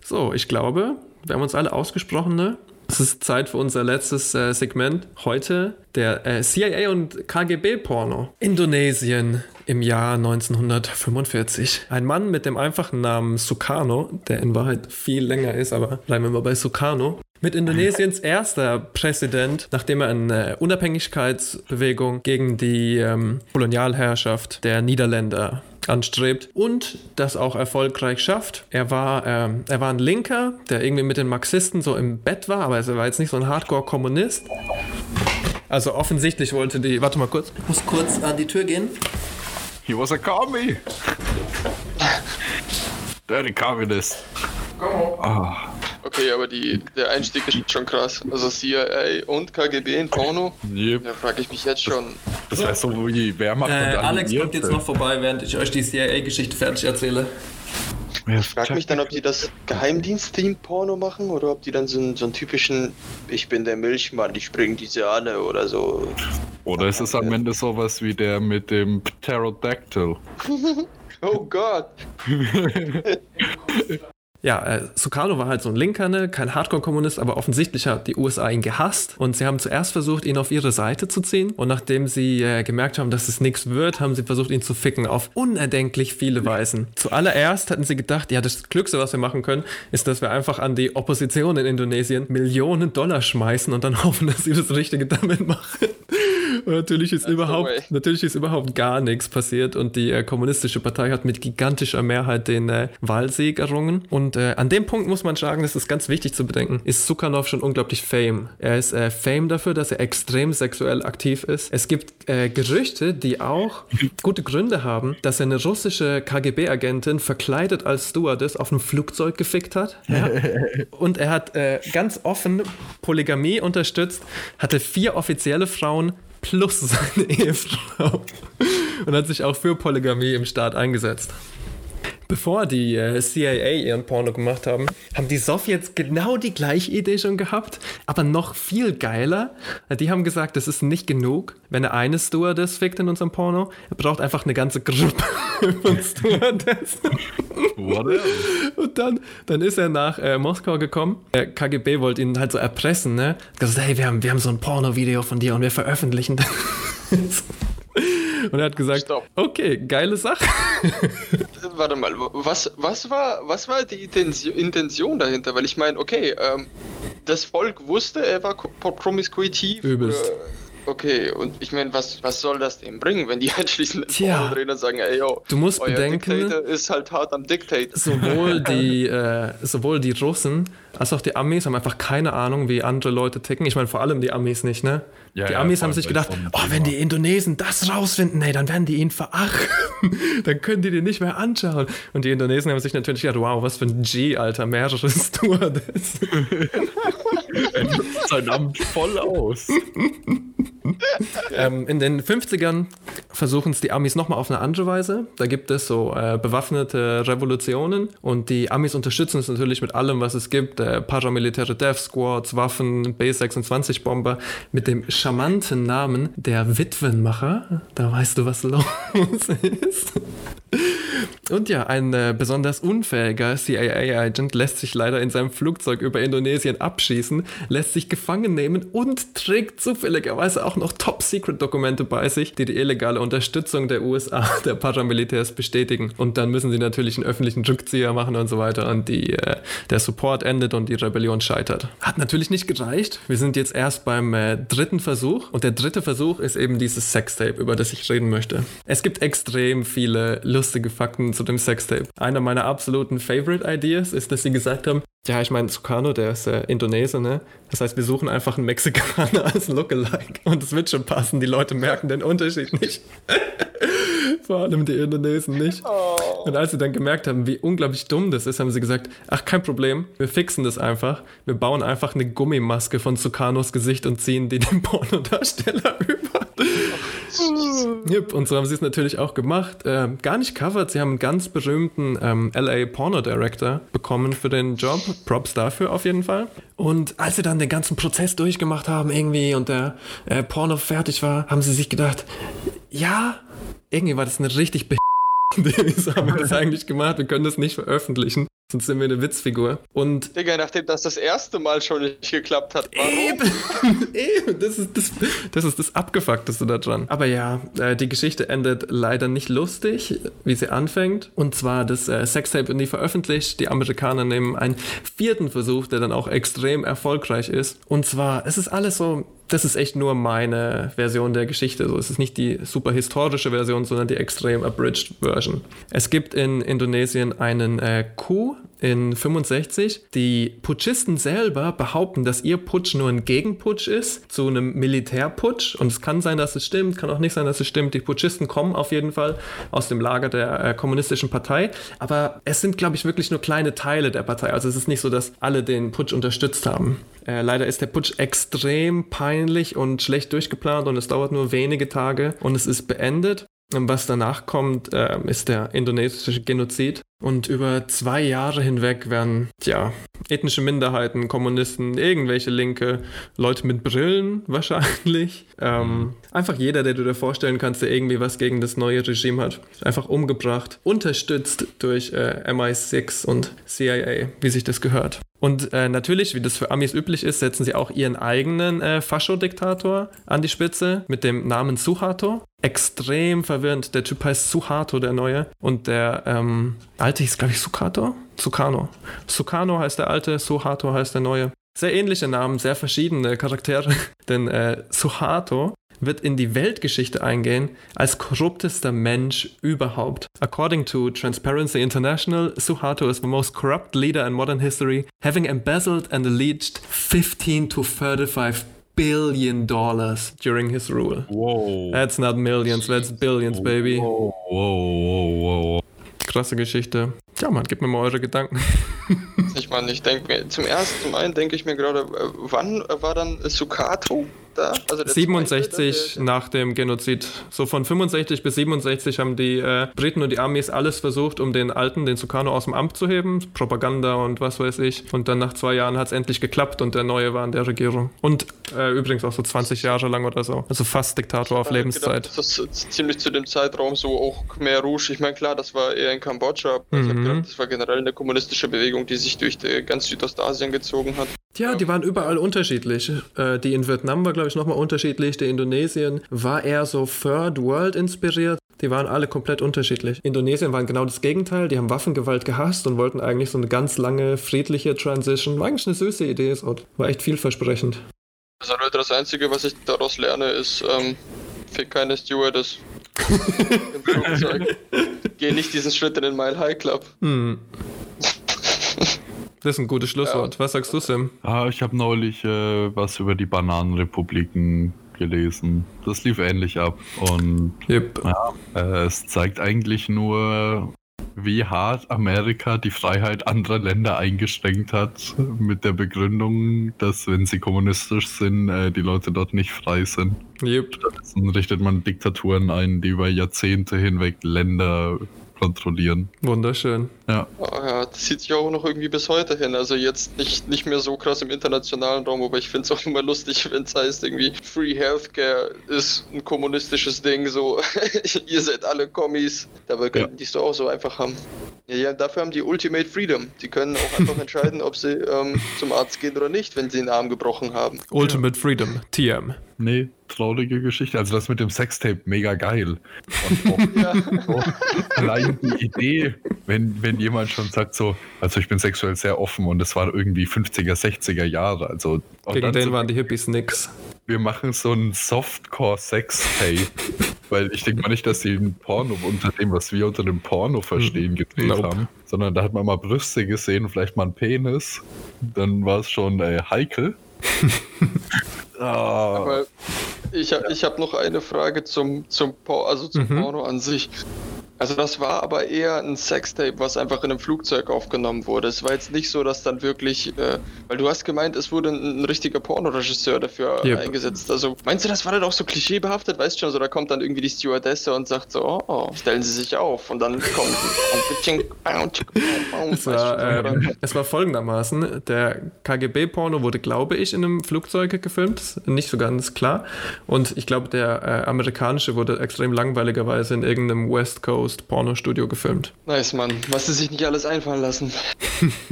So, ich glaube, wir haben uns alle ausgesprochen, ne? Es ist Zeit für unser letztes äh, Segment. Heute der äh, CIA und KGB-Porno. Indonesien im Jahr 1945. Ein Mann mit dem einfachen Namen Sukarno, der in Wahrheit viel länger ist, aber bleiben wir mal bei Sukarno. Mit Indonesiens erster Präsident, nachdem er eine Unabhängigkeitsbewegung gegen die ähm, Kolonialherrschaft der Niederländer anstrebt und das auch erfolgreich schafft. Er war, ähm, er war ein Linker, der irgendwie mit den Marxisten so im Bett war, aber er war jetzt nicht so ein Hardcore-Kommunist. Also offensichtlich wollte die. Warte mal kurz. Ich muss kurz an die Tür gehen. He was a commie. Dirty communist. Ah, Okay, aber die, der Einstieg ist schon krass. Also CIA und KGB in Porno. yep. Da frage ich mich jetzt schon. Das wäre so wie Wehrmacht und Äh, Alex kommt jetzt noch vorbei, während ich euch die CIA-Geschichte fertig erzähle. Ich frage mich dann, ob die das Geheimdienst-Team-Porno machen oder ob die dann so einen, so einen typischen Ich bin der Milchmann, ich bring die Sahne oder so. Oder ist es am Ende sowas wie der mit dem Pterodactyl? [LAUGHS] Oh Gott! [LAUGHS] Ja, äh, Sukarno war halt so ein Linker, ne? kein Hardcore-Kommunist, aber offensichtlich hat die USA ihn gehasst und sie haben zuerst versucht, ihn auf ihre Seite zu ziehen und nachdem sie äh, gemerkt haben, dass es nichts wird, haben sie versucht, ihn zu ficken auf unerdenklich viele Weisen. Zuallererst hatten sie gedacht, ja, das Glückste, was wir machen können, ist, dass wir einfach an die Opposition in Indonesien Millionen Dollar schmeißen und dann [LAUGHS] hoffen, dass sie das Richtige damit machen. Und natürlich ist That's überhaupt, natürlich ist überhaupt gar nichts passiert und die äh, kommunistische Partei hat mit gigantischer Mehrheit den äh, Wahlsieg errungen. Und äh, an dem Punkt muss man sagen, das ist ganz wichtig zu bedenken, ist Sukarnov schon unglaublich fame. Er ist äh, fame dafür, dass er extrem sexuell aktiv ist. Es gibt äh, Gerüchte, die auch [LAUGHS] gute Gründe haben, dass er eine russische KGB-Agentin verkleidet als Stewardess auf einem Flugzeug gefickt hat. Ja? [LAUGHS] Und er hat äh, ganz offen Polygamie unterstützt, hatte vier offizielle Frauen plus seine [LAUGHS] Ehefrau und hat sich auch für Polygamie im Staat eingesetzt. Bevor die äh, CIA ihren Porno gemacht haben, haben die Sowjets genau die gleiche Idee schon gehabt, aber noch viel geiler. Die haben gesagt, das ist nicht genug, wenn er eine Stewardess fickt in unserem Porno. Er braucht einfach eine ganze Gruppe [LAUGHS] von Stewardess. What else? Und dann, dann ist er nach äh, Moskau gekommen. Der KGB wollte ihn halt so erpressen, ne? Hat Gesagt, hey, wir haben, wir haben so ein Porno-Video von dir und wir veröffentlichen das. Und er hat gesagt, Stopp. okay, geile Sache. Warte mal, was, was, war, was war die Intention, dahinter? Weil ich meine, okay, ähm, das Volk wusste, er war promiskuitiv. Übelst. Oder, okay, und ich meine, was, was soll das dem bringen, wenn die [LAUGHS] anschließend Tja. drehen und sagen, ey, yo, Du musst bedenken- Diktator ist halt hart am Diktat. sowohl [LAUGHS] die, äh, sowohl die Russen als auch die Amis haben einfach keine Ahnung, wie andere Leute ticken. Ich meine, vor allem die Amis nicht, ne? Ja, die ja, Amis vor haben sich gedacht, oh, wenn die Indonesen das rausfinden, ey, dann werden die ihn verachten. [LAUGHS] dann können die den nicht mehr anschauen. Und die Indonesen haben sich natürlich gedacht, wow, was für ein G, Alter, mehrere Stewardess. [LAUGHS] Er nutzt sein Amt voll aus. ähm, in den 50ern versuchen es die Amis nochmal auf eine andere Weise. Da gibt es so äh, bewaffnete Revolutionen und die Amis unterstützen es natürlich mit allem, was es gibt. Äh, paramilitäre Death Squads, Waffen, B-26-Bomber mit dem charmanten Namen der Witwenmacher. Da weißt du, was los [LAUGHS] ist. Und ja, ein äh, besonders unfähiger CIA-Agent lässt sich leider in seinem Flugzeug über Indonesien abschießen, lässt sich gefangen nehmen und trägt zufälligerweise auch noch Top-Secret-Dokumente bei sich, die die illegale Unterstützung der USA, [LAUGHS] der Paramilitärs bestätigen. Und dann müssen sie natürlich einen öffentlichen Rückzieher machen und so weiter und die, äh, der Support endet und die Rebellion scheitert. Hat natürlich nicht gereicht. Wir sind jetzt erst beim äh, dritten Versuch und der dritte Versuch ist eben dieses Sextape, über das ich reden möchte. Es gibt extrem viele lustige Fakten zu dem Sextape. Einer meiner absoluten Favorite Ideas ist, dass sie gesagt haben, ja, ich meine, Sukarno, der ist äh, Indonesier, ne? Das heißt, wir suchen einfach einen Mexikaner [LAUGHS] als Lookalike. Und es wird schon passen, die Leute merken den Unterschied nicht. [LAUGHS] Vor allem die Indonesen nicht. Und als sie dann gemerkt haben, wie unglaublich dumm das ist, haben sie gesagt, ach, kein Problem, wir fixen das einfach. Wir bauen einfach eine Gummimaske von Sukarnos Gesicht und ziehen die dem [LAUGHS] Pornodarsteller über. Yep, und so haben sie es natürlich auch gemacht. Ähm, gar nicht covered, sie haben einen ganz berühmten ähm, LA Porno Director bekommen für den Job. Props dafür auf jeden Fall. Und als sie dann den ganzen Prozess durchgemacht haben irgendwie und der äh, Porno fertig war, haben sie sich gedacht, ja, irgendwie war das eine richtig [LAUGHS] be [LAUGHS] Wieso haben wir das eigentlich gemacht? Wir können das nicht veröffentlichen. Sonst sind wir eine Witzfigur. Und Digga, nachdem das das erste Mal schon nicht geklappt hat, warum? Eben, [LAUGHS] das ist das, das ist das Abgefuckteste daran. Aber ja, äh, die Geschichte endet leider nicht lustig, wie sie anfängt. Und zwar das äh, Sextape wird nie veröffentlicht. Die Amerikaner nehmen einen vierten Versuch, der dann auch extrem erfolgreich ist. Und zwar, es ist alles so, das ist echt nur meine Version der Geschichte. So, es ist nicht die super historische Version, sondern die extrem abridged Version. Es gibt in Indonesien einen äh, Coup in 65. Die Putschisten selber behaupten, dass ihr Putsch nur ein Gegenputsch ist zu einem Militärputsch. Und es kann sein, dass es stimmt, kann auch nicht sein, dass es stimmt. Die Putschisten kommen auf jeden Fall aus dem Lager der äh, kommunistischen Partei. Aber es sind, glaube ich, wirklich nur kleine Teile der Partei. Also es ist nicht so, dass alle den Putsch unterstützt haben. Äh, leider ist der Putsch extrem peinlich und schlecht durchgeplant und es dauert nur wenige Tage und es ist beendet. Was danach kommt, äh, ist der indonesische Genozid. Und über zwei Jahre hinweg werden, ja, ethnische Minderheiten, Kommunisten, irgendwelche Linke, Leute mit Brillen [LAUGHS] wahrscheinlich. Ähm, einfach jeder, der du dir vorstellen kannst, der irgendwie was gegen das neue Regime hat, einfach umgebracht, unterstützt durch äh, MI6 und CIA, wie sich das gehört. Und äh, natürlich, wie das für Amis üblich ist, setzen sie auch ihren eigenen äh, Fascho-Diktator an die Spitze mit dem Namen Suharto. Extrem verwirrend. Der Typ heißt Suharto, der Neue. Und der ähm, alte hieß, glaube ich, Sukarto? Sukarno. Sukarno heißt der alte, Suharto heißt der Neue. Sehr ähnliche Namen, sehr verschiedene Charaktere. [LAUGHS] Denn äh, Suharto wird in die Weltgeschichte eingehen als korruptester Mensch überhaupt. According to Transparency International, Suharto is the most corrupt leader in modern history, having embezzled and alleged 15 to 35 billion dollars during his rule. Wow. That's not millions, that's billions, baby. Wow, wow, wow. Krasse Geschichte. Ja, Mann, gib mir mal eure Gedanken. [LAUGHS] Ich meine, ich denke mir, zum ersten, einen denke ich mir gerade, äh, wann war dann Sukato da? Also der 67 zweite, nach dem Genozid. So von 65 bis 67 haben die äh, Briten und die Amis alles versucht, um den alten, den Sukarno, aus dem Amt zu heben. Propaganda und was weiß ich. Und dann nach zwei Jahren hat es endlich geklappt und der neue war in der Regierung. Und äh, übrigens auch so 20 Jahre lang oder so. Also fast Diktator auf hab Lebenszeit. gedacht, Das ist ziemlich zu dem Zeitraum so auch Khmer Rouge. Ich meine, klar, das war eher in Kambodscha. aber Ich habe Mhm. gedacht, das war generell eine kommunistische Bewegung, die sich durch ganz Südostasien gezogen hat. Ja, die waren überall unterschiedlich. Äh, die in Vietnam war, glaube ich, nochmal unterschiedlich. Die Indonesien war eher so Third World inspiriert. Die waren alle komplett unterschiedlich. Indonesien waren genau das Gegenteil. Die haben Waffengewalt gehasst und wollten eigentlich so eine ganz lange friedliche Transition. War eigentlich eine süße Idee. So. War echt vielversprechend. Also Leute, das Einzige, was ich daraus lerne, ist, ähm, fick keine Stewardess. [LAUGHS] Im Flugzeug. Geh nicht diesen Schritt in den Mile High Club. Hm. Das ist ein gutes Schlusswort. Was sagst du, Sim? Ah, ich habe neulich äh, was über die Bananenrepubliken gelesen. Das lief ähnlich ab. Und Yep. ja, äh, es zeigt eigentlich nur, wie hart Amerika die Freiheit anderer Länder eingeschränkt hat, mit der Begründung, dass wenn sie kommunistisch sind, äh, die Leute dort nicht frei sind. Yep. Stattdessen richtet man Diktaturen ein, die über Jahrzehnte hinweg Länder kontrollieren. Wunderschön. Ja. Oh ja, das zieht sich auch noch irgendwie bis heute hin. Also jetzt nicht, nicht mehr so krass im internationalen Raum, aber ich finde es auch immer lustig, [LAUGHS] wenn es heißt, irgendwie Free Healthcare ist ein kommunistisches Ding, so [LAUGHS] ihr seid alle Kommis. Dabei könnten die es doch auch so einfach haben. Ja, ja, dafür haben die Ultimate Freedom. Die können auch einfach [LAUGHS] entscheiden, ob sie ähm, zum Arzt gehen oder nicht, wenn sie einen Arm gebrochen haben. Ultimate Freedom, TM. Nee, traurige Geschichte. Also das mit dem Sextape, mega geil. Und auch, [LAUGHS] auch allein die Idee, wenn, wenn jemand schon sagt so, also ich bin sexuell sehr offen und es war irgendwie 50er, 60er Jahre. Also und Gegen den so, waren die Hippies nix. wir machen so ein Softcore-Sextape. [LAUGHS] weil ich denke mal nicht, dass sie ein Porno unter dem, was wir unter dem Porno verstehen, gedreht Nope. haben. Sondern da hat man mal Brüste gesehen, vielleicht mal einen Penis. Dann war es schon äh, heikel. [LAUGHS] ah, Aber ich habe ich hab noch eine Frage zum, zum, also zum Mhm. Porno an sich. Also das war aber eher ein Sextape, was einfach in einem Flugzeug aufgenommen wurde. Es war jetzt nicht so, dass dann wirklich, äh, weil du hast gemeint, es wurde ein, ein richtiger Pornoregisseur dafür Yep. eingesetzt. Also meinst du, das war dann auch so klischeebehaftet? Weißt schon, so da kommt dann irgendwie die Stewardesse und sagt so, oh, oh stellen Sie sich auf und dann kommt Es war, ähm, es war folgendermaßen: Der KGB-Porno wurde, glaube ich, in einem Flugzeug gefilmt. Nicht so ganz klar. Und ich glaube, der äh, amerikanische wurde extrem langweiligerweise in irgendeinem West Coast Pornostudio gefilmt. Nice, Mann. Was sie sich nicht alles einfallen lassen.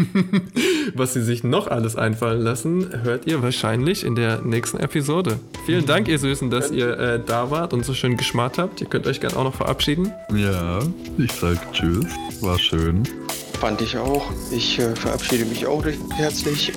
[LAUGHS] Was sie sich noch alles einfallen lassen, hört ihr wahrscheinlich in der nächsten Episode. Vielen Dank, ihr Süßen, dass ihr äh, da wart und so schön geschmarrt habt. Ihr könnt euch gerne auch noch verabschieden. ja, ich sag Tschüss. War schön. Fand ich auch. Ich äh, verabschiede mich auch recht herzlich.